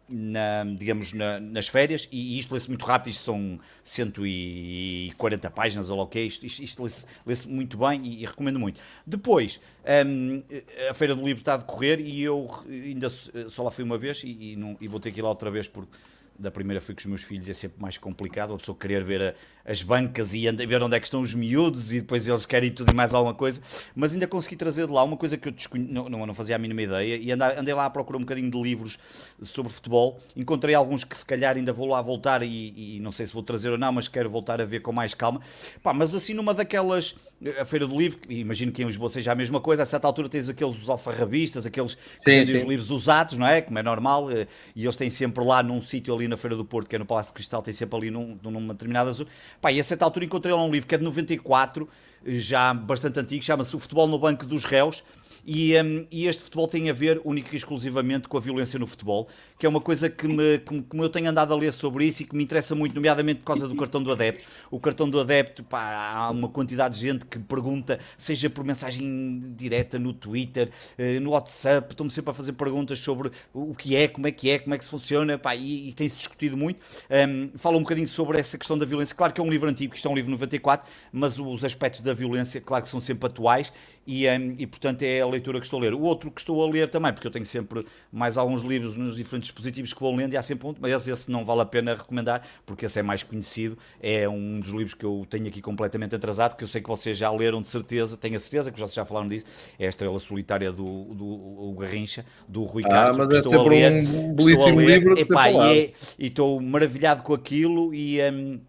na, digamos, na, nas férias, e, isto lê-se muito rápido, isto são 140 páginas, ou o que isto, isto, isto lê-se lê muito bem e, e, recomendo muito. Depois, um, a Feira do Livro está a decorrer e eu ainda só lá fui uma vez e, e, não, e vou ter que ir lá outra vez porque da primeira fui com os meus filhos, é sempre mais complicado, a pessoa querer ver a, as bancas e ver onde é que estão os miúdos e depois eles querem tudo e mais alguma coisa, mas ainda consegui trazer de lá uma coisa que eu não, não, não, fazia a mínima ideia e andei, andei, lá a procurar um bocadinho de livros sobre futebol, encontrei alguns que se calhar ainda vou lá voltar e, e não sei se vou trazer ou não, mas quero voltar a ver com mais calma, Pá, mas assim numa daquelas, a Feira do Livro, imagino que em Lisboa seja a mesma coisa, a certa altura tens aqueles alfarrabistas, aqueles que vendem os livros usados, não é? Como é normal, eh, e eles têm sempre lá num sítio ali na Feira do Porto, que é no Palácio de Cristal, tem sempre ali num, numa determinada zona. Pá, e a certa altura encontrei lá um livro que é de 94, já bastante antigo, chama-se O Futebol no Banco dos Réus, e, um, e, este futebol tem a ver única e exclusivamente com a violência no futebol, que é uma coisa que, me, que, eu tenho andado a ler sobre isso e que me interessa muito, nomeadamente por causa do cartão do adepto. O cartão do adepto, pá, há uma quantidade de gente que pergunta, seja por mensagem direta no Twitter, eh, no WhatsApp, estão-me sempre a fazer perguntas sobre o que é, como é que é, como é que se funciona, pá, e, e tem-se discutido muito. Um, fala um bocadinho sobre essa questão da violência. Claro que é um livro antigo, que isto é um livro 94, mas os aspectos da violência, claro que são sempre atuais e, um, e portanto é a leitura que estou a ler. O outro que estou a ler também, porque eu tenho sempre mais alguns livros nos diferentes dispositivos que vou lendo e há sempre um, mas esse não vale a pena recomendar, porque esse é mais conhecido, é um dos livros que eu tenho aqui completamente atrasado, que eu sei que vocês já leram de certeza, tenho a certeza que vocês já falaram disso, é a Estrela Solitária do, do, do Garrincha, do Rui ah, Castro, mas que estou a ler, um belíssimo livro epá, e, é, e estou maravilhado com aquilo e... Um,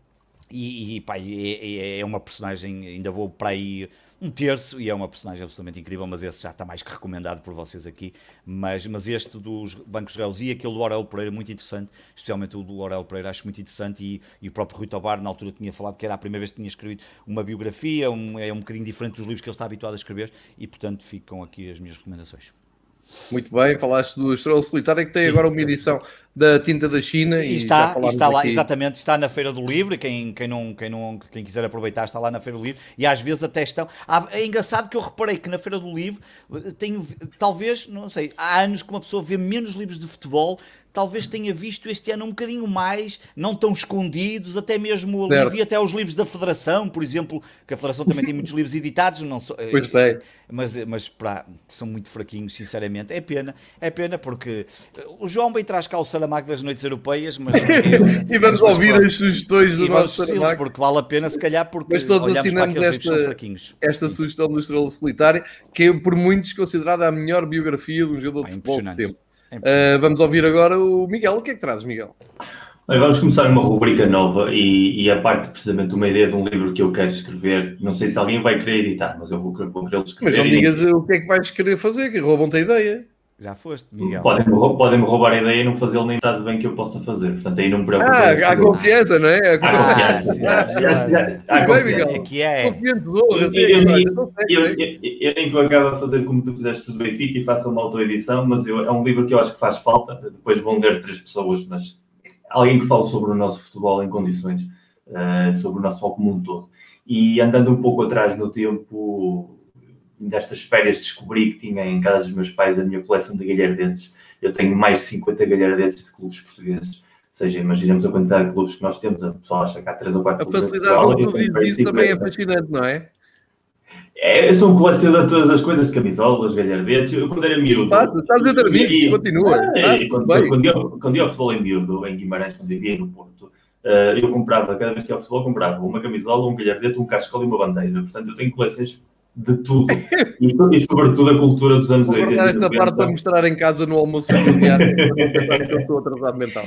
e, e pá, é, é, uma personagem, ainda vou para aí um terço e é uma personagem absolutamente incrível, mas esse já está mais que recomendado por vocês aqui. Mas, mas este dos Bancos Réus e aquele do Aurel Pereira, muito interessante, especialmente o do Aurel Pereira, acho muito interessante. E, e o próprio Rui Tobar, na altura, tinha falado que era a primeira vez que tinha escrito uma biografia, um, é um bocadinho diferente dos livros que ele está habituado a escrever, e portanto ficam aqui as minhas recomendações. Muito bem, falaste do Estrela Solitária que tem Sim, agora uma edição da tinta da China e, e está, e está lá, aqui. exatamente, está na Feira do Livro, quem, quem, não, quem, não, quem quiser aproveitar está lá na Feira do Livro e às vezes até estão. é engraçado que eu reparei que na Feira do Livro eh, tenho, talvez, não sei, há anos que uma pessoa vê menos livros de futebol, talvez tenha visto este ano um bocadinho mais, não tão escondidos, até mesmo ali vi até os livros da Federação, por exemplo, que a Federação também tem muitos livros editados, não sou, eh, pois tem. Mas, mas para, são muito fraquinhos, sinceramente. É pena, é pena porque o João bem traz cá o Saramago das noites europeias, mas e vamos mas ouvir as sugestões do nosso Saramago. porque vale a pena, se calhar, porque Mas todos assinamos esta- fraquinhos. Esta sugestão do Estrela Solitária, que é por muitos considerada a melhor biografia de um jogador de futebol de sempre. É. Uh, vamos ouvir agora o Miguel. O que é que traz, Miguel? Bem, vamos começar uma rubrica nova e, e a parte precisamente de uma ideia de um livro que eu quero escrever. Não sei se alguém vai querer editar, mas eu vou, vou querer Mas escrever. não e- digas o que é que vais querer fazer, que roubam-te a ideia. Já foste, Miguel. Podem-me podem-me roubar a ideia e não fazê-lo nem metade bem que eu possa fazer. Portanto, aí não me preocupo. Ah, há confiança, não é? Há confiança. há. Aqui é. Confiante Eu- agora, eu- então segue, Eu, nem que acabo a fazer como tu fizeste com os Benfica e faça uma autoedição, mas eu- é um livro que eu acho que faz falta. Depois vão ler três pessoas, mas alguém que fale sobre o nosso futebol em condições, eh, sobre o nosso futebol como um todo. E andando um pouco atrás no tempo, nestas férias descobri que tinha em casa dos meus pais a minha coleção de galhardetes. Eu tenho mais de 50 galhardetes de clubes portugueses. Ou seja, imaginemos a quantidade de clubes que nós temos. A pessoa acha que há 3 ou 4 A clubes em facilidade como tu dizes isso também é 50. fascinante, não é? É, eu sou um colecionador de todas as coisas, camisolas, galhardetes. Eu, quando era miúdo. passa, estás amigos, e- continua. É, tudo quando, quando, eu, quando eu futebol em miúdo, em Guimarães, quando vivia no Porto, eh, eu comprava, cada vez que ia ao futebol, comprava uma camisola, um galhardete, um cascola e uma bandeira. Portanto, eu tenho coleções de tudo. E, e sobretudo a cultura dos anos Vou 80 guardar e esta 90. parte para mostrar em casa no almoço familiar. eu sou atrasado mental.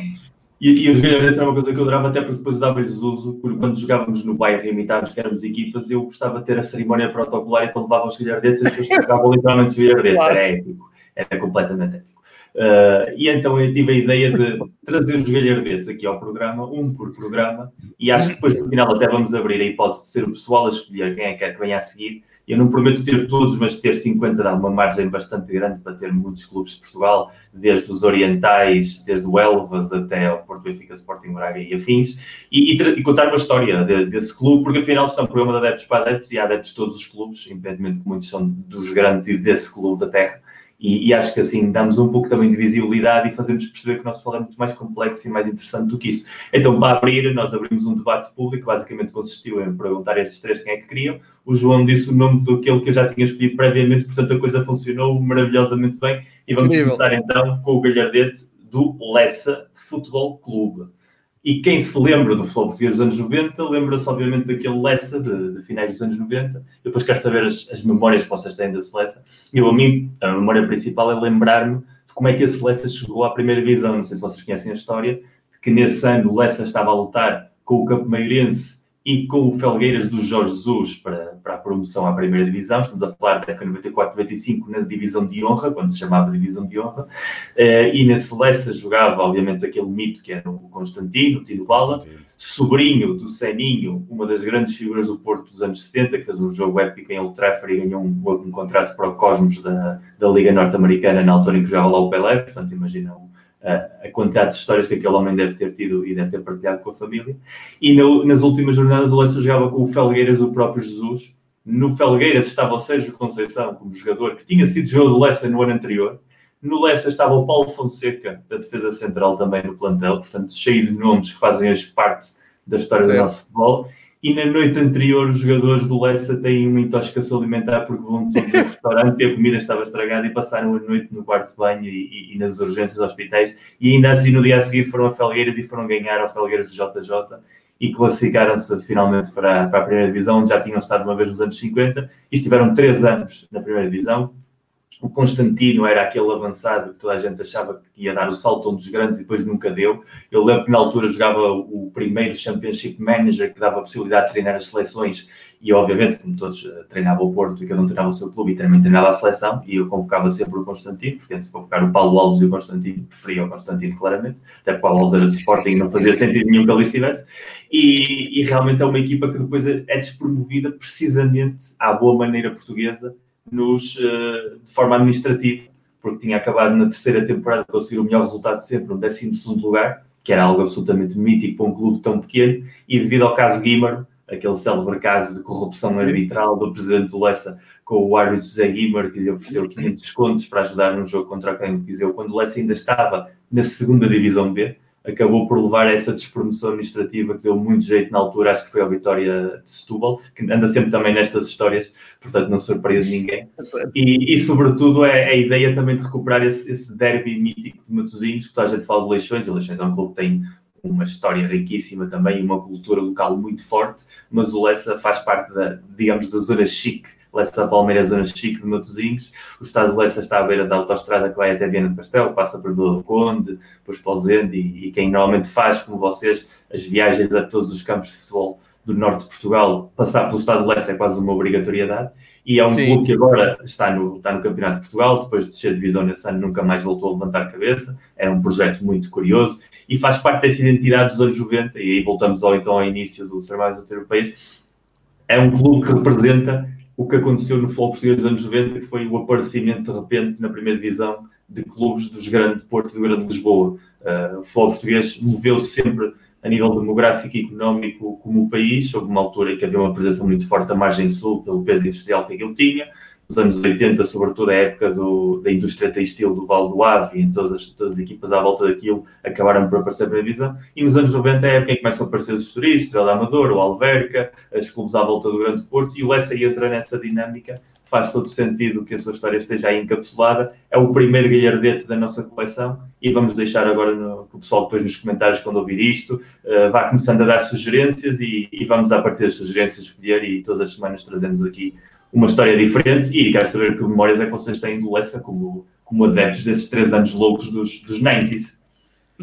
E, e os galhardetes era uma coisa que eu adorava, até porque depois eu dava-lhes uso, porque quando jogávamos no bairro imitávamos que éramos equipas, eu gostava de ter a cerimónia protocolar, então levava os galhardetes e pessoas trocavam literalmente os galhardetes. Claro. Era épico, era completamente épico. Uh, e então eu tive a ideia de trazer os galhardetes aqui ao programa, um por programa, e acho que depois no final até vamos abrir a hipótese de ser o pessoal a escolher quem é que quer que venha a seguir. Eu não prometo ter todos, mas ter 50 dá uma margem bastante grande para ter muitos clubes de Portugal, desde os orientais, desde o Elvas até ao Porto Benfica, Sporting Braga e afins, e, e e contar uma história de- desse clube, porque afinal é um programa de adeptos para adeptos e há adeptos de todos os clubes, independentemente que muitos são dos grandes e desse clube da terra. E, e acho que assim damos um pouco também de visibilidade e fazemos perceber que o nosso futebol é muito mais complexo e mais interessante do que isso. Então, para abrir, nós abrimos um debate público, basicamente consistiu em perguntar a estes três quem é que queriam. O João disse o nome daquele que eu já tinha escolhido previamente, portanto a coisa funcionou maravilhosamente bem. E vamos Incrível. começar então com o galhardete do Lessa Futebol Clube. E quem se lembra do futebol português dos anos 90, lembra-se obviamente daquele Lessa de, de finais dos anos 90. Eu depois quero saber as, as memórias que vocês têm desse Lessa. Eu, a mim, a memória principal é lembrar-me de como é que esse Lessa chegou à primeira divisão. Não sei se vocês conhecem a história, que nesse ano o Lessa estava a lutar com o Campo Maiorense e com o Felgueiras do Jorge Jesus para, para a promoção à primeira divisão. Estamos a falar da época 94-95 na divisão de honra, quando se chamava divisão de honra. Eh, e nesse Lessa jogava, obviamente, aquele mito que era o Constantino, o Tino Bala, sobrinho do Seninho, uma das grandes figuras do Porto dos anos 70, que fez um jogo épico em Old Trafford e ganhou um, um contrato para o Cosmos da, da Liga Norte-Americana na altura em que jogava lá o Pelé, portanto imaginam a, quantidade de histórias que aquele homem deve ter tido e deve ter partilhado com a família. E no- nas últimas jornadas o Leicester jogava com o Felgueiras do próprio Jesus. No Felgueiras estava o Sérgio Conceição como jogador, que tinha sido jogador do Leicester no ano anterior. No Leicester estava o Paulo Fonseca, da defesa central também no plantel, portanto cheio de nomes que fazem hoje parte da história Certo. do nosso futebol. E na noite anterior, os jogadores do Leicester têm uma intoxicação alimentar porque vão todos ao restaurante e a comida estava estragada e passaram a noite no quarto de banho e, e- e nas urgências hospitais. E ainda assim, no dia a seguir, foram a Felgueiras e foram ganhar ao Felgueiras do JJ e classificaram-se finalmente para, para a primeira divisão, onde já tinham estado uma vez nos anos 50 e estiveram três anos na primeira divisão. O Constantino era aquele avançado que toda a gente achava que ia dar o salto a um dos grandes e depois nunca deu. Eu lembro que na altura jogava o primeiro Championship Manager que dava a possibilidade de treinar as seleções e obviamente, como todos eh, treinavam o Porto e cada um treinava o seu clube e também treinava a seleção e eu convocava sempre o Constantino, porque antes de convocar o Paulo Alves e o Constantino, preferia o Constantino claramente, até porque o Paulo Alves era de Sporting e não fazia sentido nenhum que ele estivesse. E, e realmente é uma equipa que depois é é despromovida precisamente à boa maneira portuguesa nos, eh, de forma administrativa, porque tinha acabado na terceira temporada de conseguir o melhor resultado de sempre, um 12 lugar, que era algo absolutamente mítico para um clube tão pequeno, e devido ao caso Guimar, aquele célebre caso de corrupção arbitral do presidente do Lessa com o árbitro José Guimar, que lhe ofereceu 500 contos para ajudar num jogo contra de Viseu, quando o Lessa ainda estava na segunda divisão B, acabou por levar a essa despromoção administrativa que deu muito jeito na altura, acho que foi a vitória de Setúbal, que anda sempre também nestas histórias, portanto não surpreende ninguém. E, e sobretudo é a ideia também de recuperar esse, esse derby mítico de Matosinhos, que toda a gente fala de Leixões, e Leixões é um clube que tem uma história riquíssima também e uma cultura local muito forte, mas o Lessa faz parte da, digamos, da zona chique Lessa Palmeiras, zona chique de Matosinhos. O estado de Lessa está à beira da autostrada que vai até Viana do Castelo, passa por Vila do Conde, depois para o Zende, e, e, quem normalmente faz, como vocês, as viagens a todos os campos de futebol do norte de Portugal, passar pelo estado de Lessa é quase uma obrigatoriedade. E é um Sim. clube que agora está no, está no Campeonato de Portugal, depois de ser divisão nesse ano, nunca mais voltou a levantar a cabeça. Era um projeto muito curioso e faz parte dessa identidade dos anos 90. E aí voltamos ao, então ao início do Ser Mais Outros Europeus. É um clube que representa o que aconteceu no futebol português dos anos 90, que foi o aparecimento de repente na primeira divisão de clubes dos grandes Porto e do Grande Lisboa. Uh, o futebol português moveu-se sempre a nível demográfico e económico como o país, houve uma altura em que havia uma presença muito forte da margem sul pelo peso industrial que aquilo tinha, nos anos 80, sobretudo a época do, da indústria textil do Val do Ave, e todas as, todas as equipas à volta daquilo acabaram por aparecer na divisão. E nos anos 90 é a época em que começam a aparecer os turistas, o Amador, o Alverca, os clubes à volta do Grande Porto, e o Lessa entra nessa dinâmica. Faz todo sentido que a sua história esteja aí encapsulada. É o primeiro galhardete da nossa coleção e vamos deixar agora no, que o pessoal depois nos comentários, quando ouvir isto, uh, vá começando a dar sugerências e, e, vamos a partir das sugerências escolher e todas as semanas trazemos aqui uma história diferente e quero saber que memórias é que vocês têm do Lessa como, como adeptos desses três anos loucos dos, dos 90s.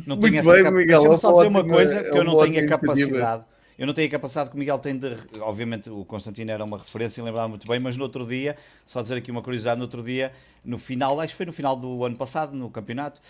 Não tenho essa bem, cap... Deixa-me só dizer uma coisa que eu não tenho a capacidade. Eu não tenho a capacidade que o Miguel tem de. Obviamente, o Constantino era uma referência e lembrava muito bem, mas no outro dia, só dizer aqui uma curiosidade: no outro dia, no final, acho que foi no final do ano passado, no campeonato,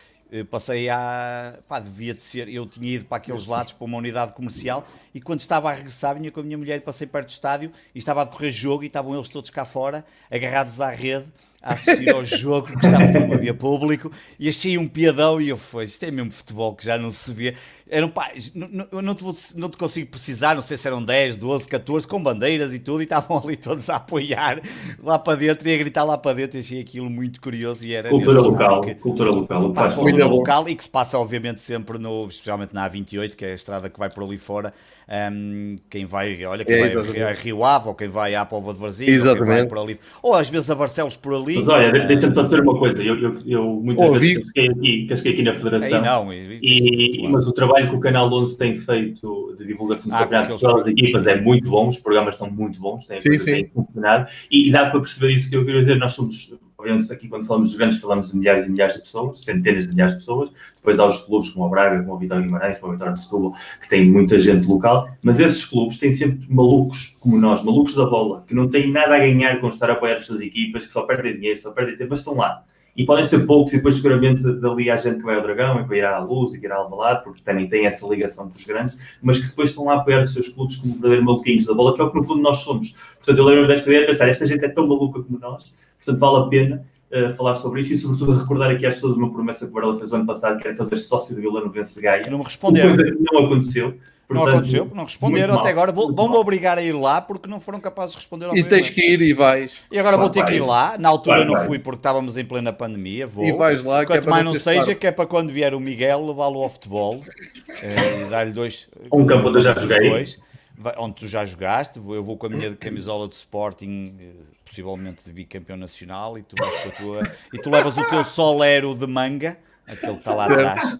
passei a. pá, devia de ser. Eu tinha ido para aqueles lados, para uma unidade comercial, e quando estava a regressar, vinha com a minha mulher passei perto do estádio e estava a decorrer jogo e estavam eles todos cá fora, agarrados à rede a assistir ao jogo, que estava por havia público, e achei um piadão e eu fui, isto é mesmo futebol que já não se vê. Eram, pá, não, não, te vou, não te consigo precisar, não sei se eram 10, 12, 14, com bandeiras e tudo, e estavam ali todos a apoiar lá para dentro e a gritar lá para dentro, e achei aquilo muito curioso e era cultura local, que, cultura local, pá, cultura local e que se passa obviamente sempre no, especialmente na A28, que é a estrada que vai por ali fora, um, quem vai, olha, quem é, vai a Rio Ave, ou quem vai à Póvoa de Varzim, ou quem vai por ali, ou às vezes a Barcelos por ali, mas olha, deixa-me só dizer uma coisa. Eu, eu, eu muitas vezes casquei aqui, casquei aqui na Federação. Não, e, mas o trabalho que o Canal 11 tem feito de divulgação do ah, campeonato das equipas é muito bom, os programas são muito bons, têm, sim, sim. têm funcionado. E, e dá para perceber isso que eu quero dizer. Nós somos obviamente aqui quando falamos de grandes falamos de milhares e milhares de pessoas, centenas de milhares de pessoas, depois há os clubes como o Braga, como o Vitória Guimarães, como o Vitória de Setúbal, que têm muita gente local, mas esses clubes têm sempre malucos como nós, malucos da bola, que não têm nada a ganhar com estar a apoiar as suas equipas, que só perdem dinheiro, só perdem tempo, mas estão lá. E podem ser poucos, e depois seguramente dali há gente que vai ao Dragão e que vai ir à Luz e que irá ao Alvalade, porque também tem essa ligação com os grandes, mas que depois estão lá a apoiar os seus clubes como verdadeiros maluquinhos da bola, que é o que no fundo nós somos. Portanto, eu lembro desta ideia de pensar, esta gente é tão maluca como nós, portanto vale a pena uh, falar sobre isso e, sobretudo, recordar aqui às pessoas uma promessa que o Varela fez o ano passado, que era fazer sócio do Vila Novense Gaia. Que não me responderam. Não aconteceu. Portanto, não aconteceu, não responderam até agora. Vão-me obrigar a ir lá porque não foram capazes de responder ao E tens que ir e vais. E agora vou ter que ir lá. Na altura vai, não vai. fui porque estávamos em plena pandemia. Vou. E vais lá. Quanto é mais não seja, claro. que é para quando vier o Miguel levá-lo ao futebol eh, e dar-lhe dois. Um campo onde eu já joguei. Dois, onde tu já jogaste. Eu vou com a minha camisola de Sporting eh, possivelmente de bicampeão nacional, e tu vais com a tua. E tu levas o teu solero de manga, aquele que está lá atrás.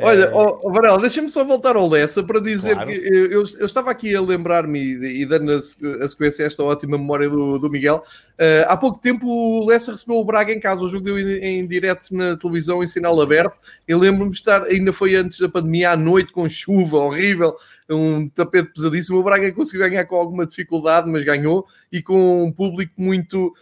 Olha, oh, Varela, deixa-me só voltar ao Lessa para dizer claro. que eu, eu, estava aqui a lembrar-me e, e, dando a, a, sequência a esta ótima memória do, do Miguel. Uh, há pouco tempo o Lessa recebeu o Braga em casa, o jogo deu em, em direto na televisão em sinal aberto. Eu lembro-me de estar, ainda foi antes da pandemia, à noite, com chuva horrível, um tapete pesadíssimo. O Braga conseguiu ganhar com alguma dificuldade, mas ganhou e com um público muito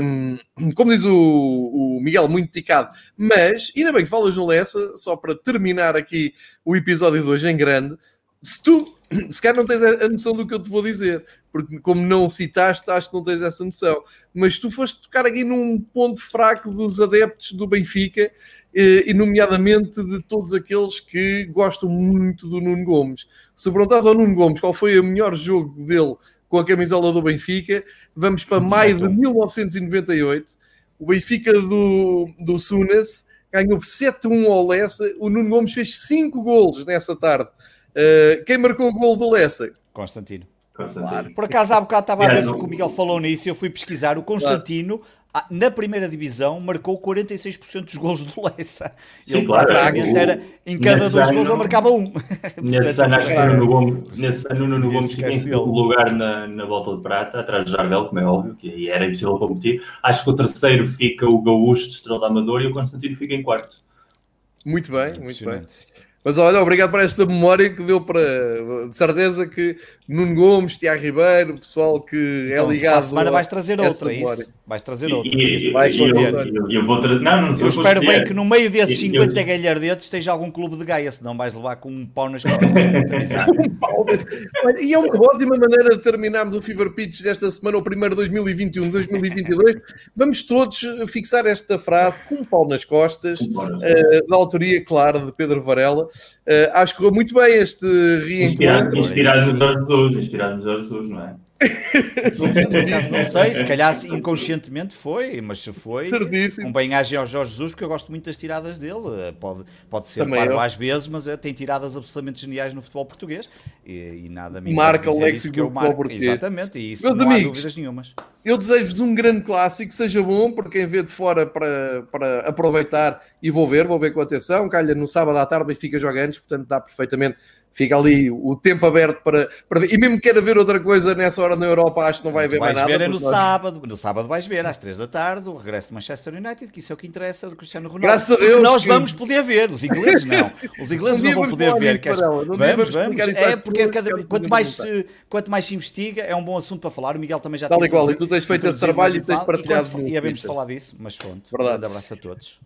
um, como diz o, o, Miguel, muito ticado. Mas, ainda bem que falas no Lessa, só para terminar aqui o episódio de hoje em grande, se tu, se calhar não tens a noção do que eu te vou dizer, porque como não citaste, acho que não tens essa noção. Mas tu foste tocar aqui num ponto fraco dos adeptos do Benfica, eh, e nomeadamente de todos aqueles que gostam muito do Nuno Gomes. Se perguntas ao Nuno Gomes qual foi o melhor jogo dele com a camisola do Benfica. Vamos para maio de 1998. O Benfica do, do Sunas ganhou por 7-1 ao Lessa. O Nuno Gomes fez 5 golos nessa tarde. Uh, quem marcou o gol do Lessa? Constantino. Constantino. Por acaso, há bocado estava a ver porque o- Miguel falou nisso e eu fui pesquisar. O Constantino, ah, na primeira divisão, marcou 46% dos gols do Lessa. Sim, Ele claro, o- era, em cada dois ano- gols, ele marcava um. Nesse ano, acho que o Nuno Gomes, nesse ano, dele. lugar na, na volta de prata, atrás do Jardel, como é óbvio, que aí era impossível competir. Acho que o terceiro fica o Gaúcho de Estrela Amador e o Constantino fica em quarto. Muito bem, muito bem. Mas olha, obrigado por esta memória que deu para. De certeza que Nuno Gomes, Tiago Ribeiro, o pessoal que é Então, ligado. para a semana vais trazer outra, é memória. isso? Vais trazer outra. e- e- eu, contar. eu- eu vou trazer. Não, não Eu espero bem que no meio desses Eu- 50 eu- galhardetes esteja algum clube de Gaia, senão vais levar com um pau nas costas. E é uma ótima maneira de terminarmos o Fever Pitch desta semana, o primeiro 2021-2022. Vamos todos fixar esta frase com um pau nas costas, eh, da autoria, claro, de Pedro Varela. Eh, acho que correu muito bem este Inspirado, reencontro. inspirado no Jorge Jesus, inspirado no Jorge Jesus, não é? Não sei, se calhar inconscientemente foi, mas se foi, Certíssimo. com bem-agem ao Jorge Jesus, porque eu gosto muito das tiradas dele. Eh, Pode, pode ser Também eu. às vezes, mas eh, tem tiradas absolutamente geniais no futebol português e, e nada me Marca o léxico isso, que eu do futebol português. Exatamente, e isso Meus não há amigos, dúvidas nenhumas. Eu desejo-vos um grande clássico, seja bom para quem vê de fora para, para aproveitar e vou ver, vou ver com atenção. Calha no sábado à tarde e fica jogantes, portanto dá perfeitamente. Fica ali o tempo aberto para, para ver. E mesmo que queira ver outra coisa nessa hora na Europa, acho que não vai haver mais vais nada. ver é no nós- sábado. No sábado vais ver às 3 da tarde o regresso de Manchester United, que isso é o que interessa do Cristiano Ronaldo. Graças a Deus nós que- vamos poder ver. Os ingleses não. Os ingleses não vão poder ver. dia Vamos, vamos É porque pessoas, cada- quero quanto, mais se, quanto mais se investiga, é um bom assunto para falar. O Miguel também já Tal tem e qual, e tu tens feito esse trabalho e tens partilhado E falar disso, mas pronto. Um Verdade. grande abraço a todos.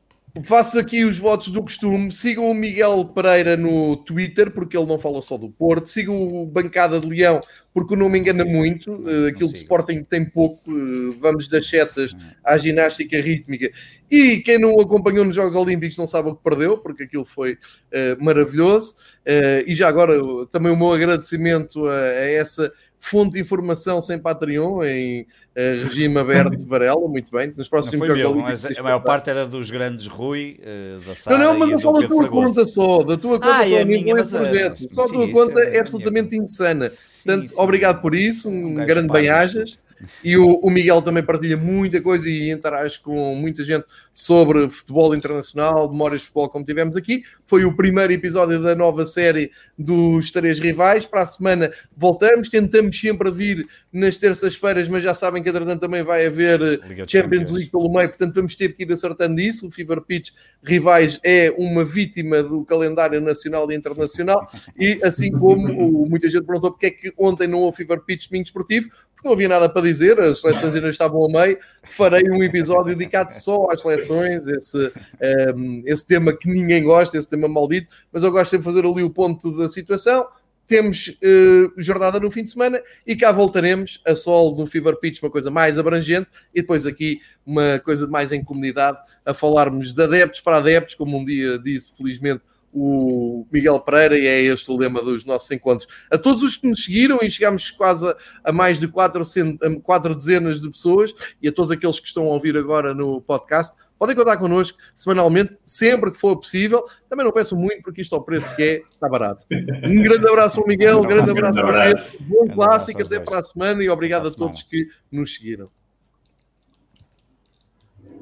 Faço aqui os votos do costume. Sigam o Miguel Pereira no Twitter, porque ele não fala só do Porto. Sigam o Bancada de Leão, porque não me engana sigo. muito. Não- Eh, Aquilo de sigo. Sporting tem pouco. Eh, Vamos das setas à ginástica rítmica. E quem não o acompanhou nos Jogos Olímpicos não sabe o que perdeu, porque aquilo foi eh, maravilhoso. Eh, e já agora, também o meu agradecimento a, a essa fonte de informação sem Patreon, em eh, regime aberto de Varela. Muito bem. Nos Não próximos Jogos meu, Olímpicos. a maior parte era dos grandes Rui, eh, da Sara Não, não, mas eu do falo da tua Fragoso. conta só, da tua conta Ah, só, é minha, mas, projeto. Só a sim, tua isso conta é é minha absolutamente conta. insana. Sim, Portanto, sim. obrigado por isso, um, Um grande bem-ajas. E o, o Miguel também partilha muita coisa e interage com muita gente sobre futebol internacional, memórias de futebol, como tivemos aqui. Foi o primeiro episódio da nova série dos Três Rivais. Para a semana voltamos, tentamos sempre vir nas terças-feiras, mas já sabem que entretanto também vai haver eh, Liga Champions. League pelo meio, portanto vamos ter que ir acertando isso. O Fever Pitch Rivais é uma vítima do calendário nacional e internacional, e assim como o- muita gente perguntou porque é que ontem não houve Fever Pitch domingo esportivo, não havia nada para dizer, as seleções ainda estavam a meio. Farei um episódio dedicado só às seleções, esse, ehm, esse tema que ninguém gosta, esse tema maldito, mas eu gosto de fazer ali o ponto da situação. Temos eh, jornada no fim de semana e cá voltaremos a sol no Fever Pitch, uma coisa mais abrangente, e depois aqui uma coisa mais em comunidade, a falarmos de adeptos para adeptos, como um dia disse, felizmente, o Miguel Pereira, e é este o lema dos nossos encontros. A todos os que nos seguiram, e chegámos quase a, a mais de quatro, quatro dezenas de pessoas, e a todos aqueles que estão a ouvir agora no podcast, podem contar connosco semanalmente, sempre que for possível. Também não peço muito, porque isto ao preço que é, está barato. Um grande abraço ao Miguel, um grande Um grande abraço ao abraço. Pedro, bom clássico, abraço até dois. para a semana, e obrigado a a todos que nos seguiram.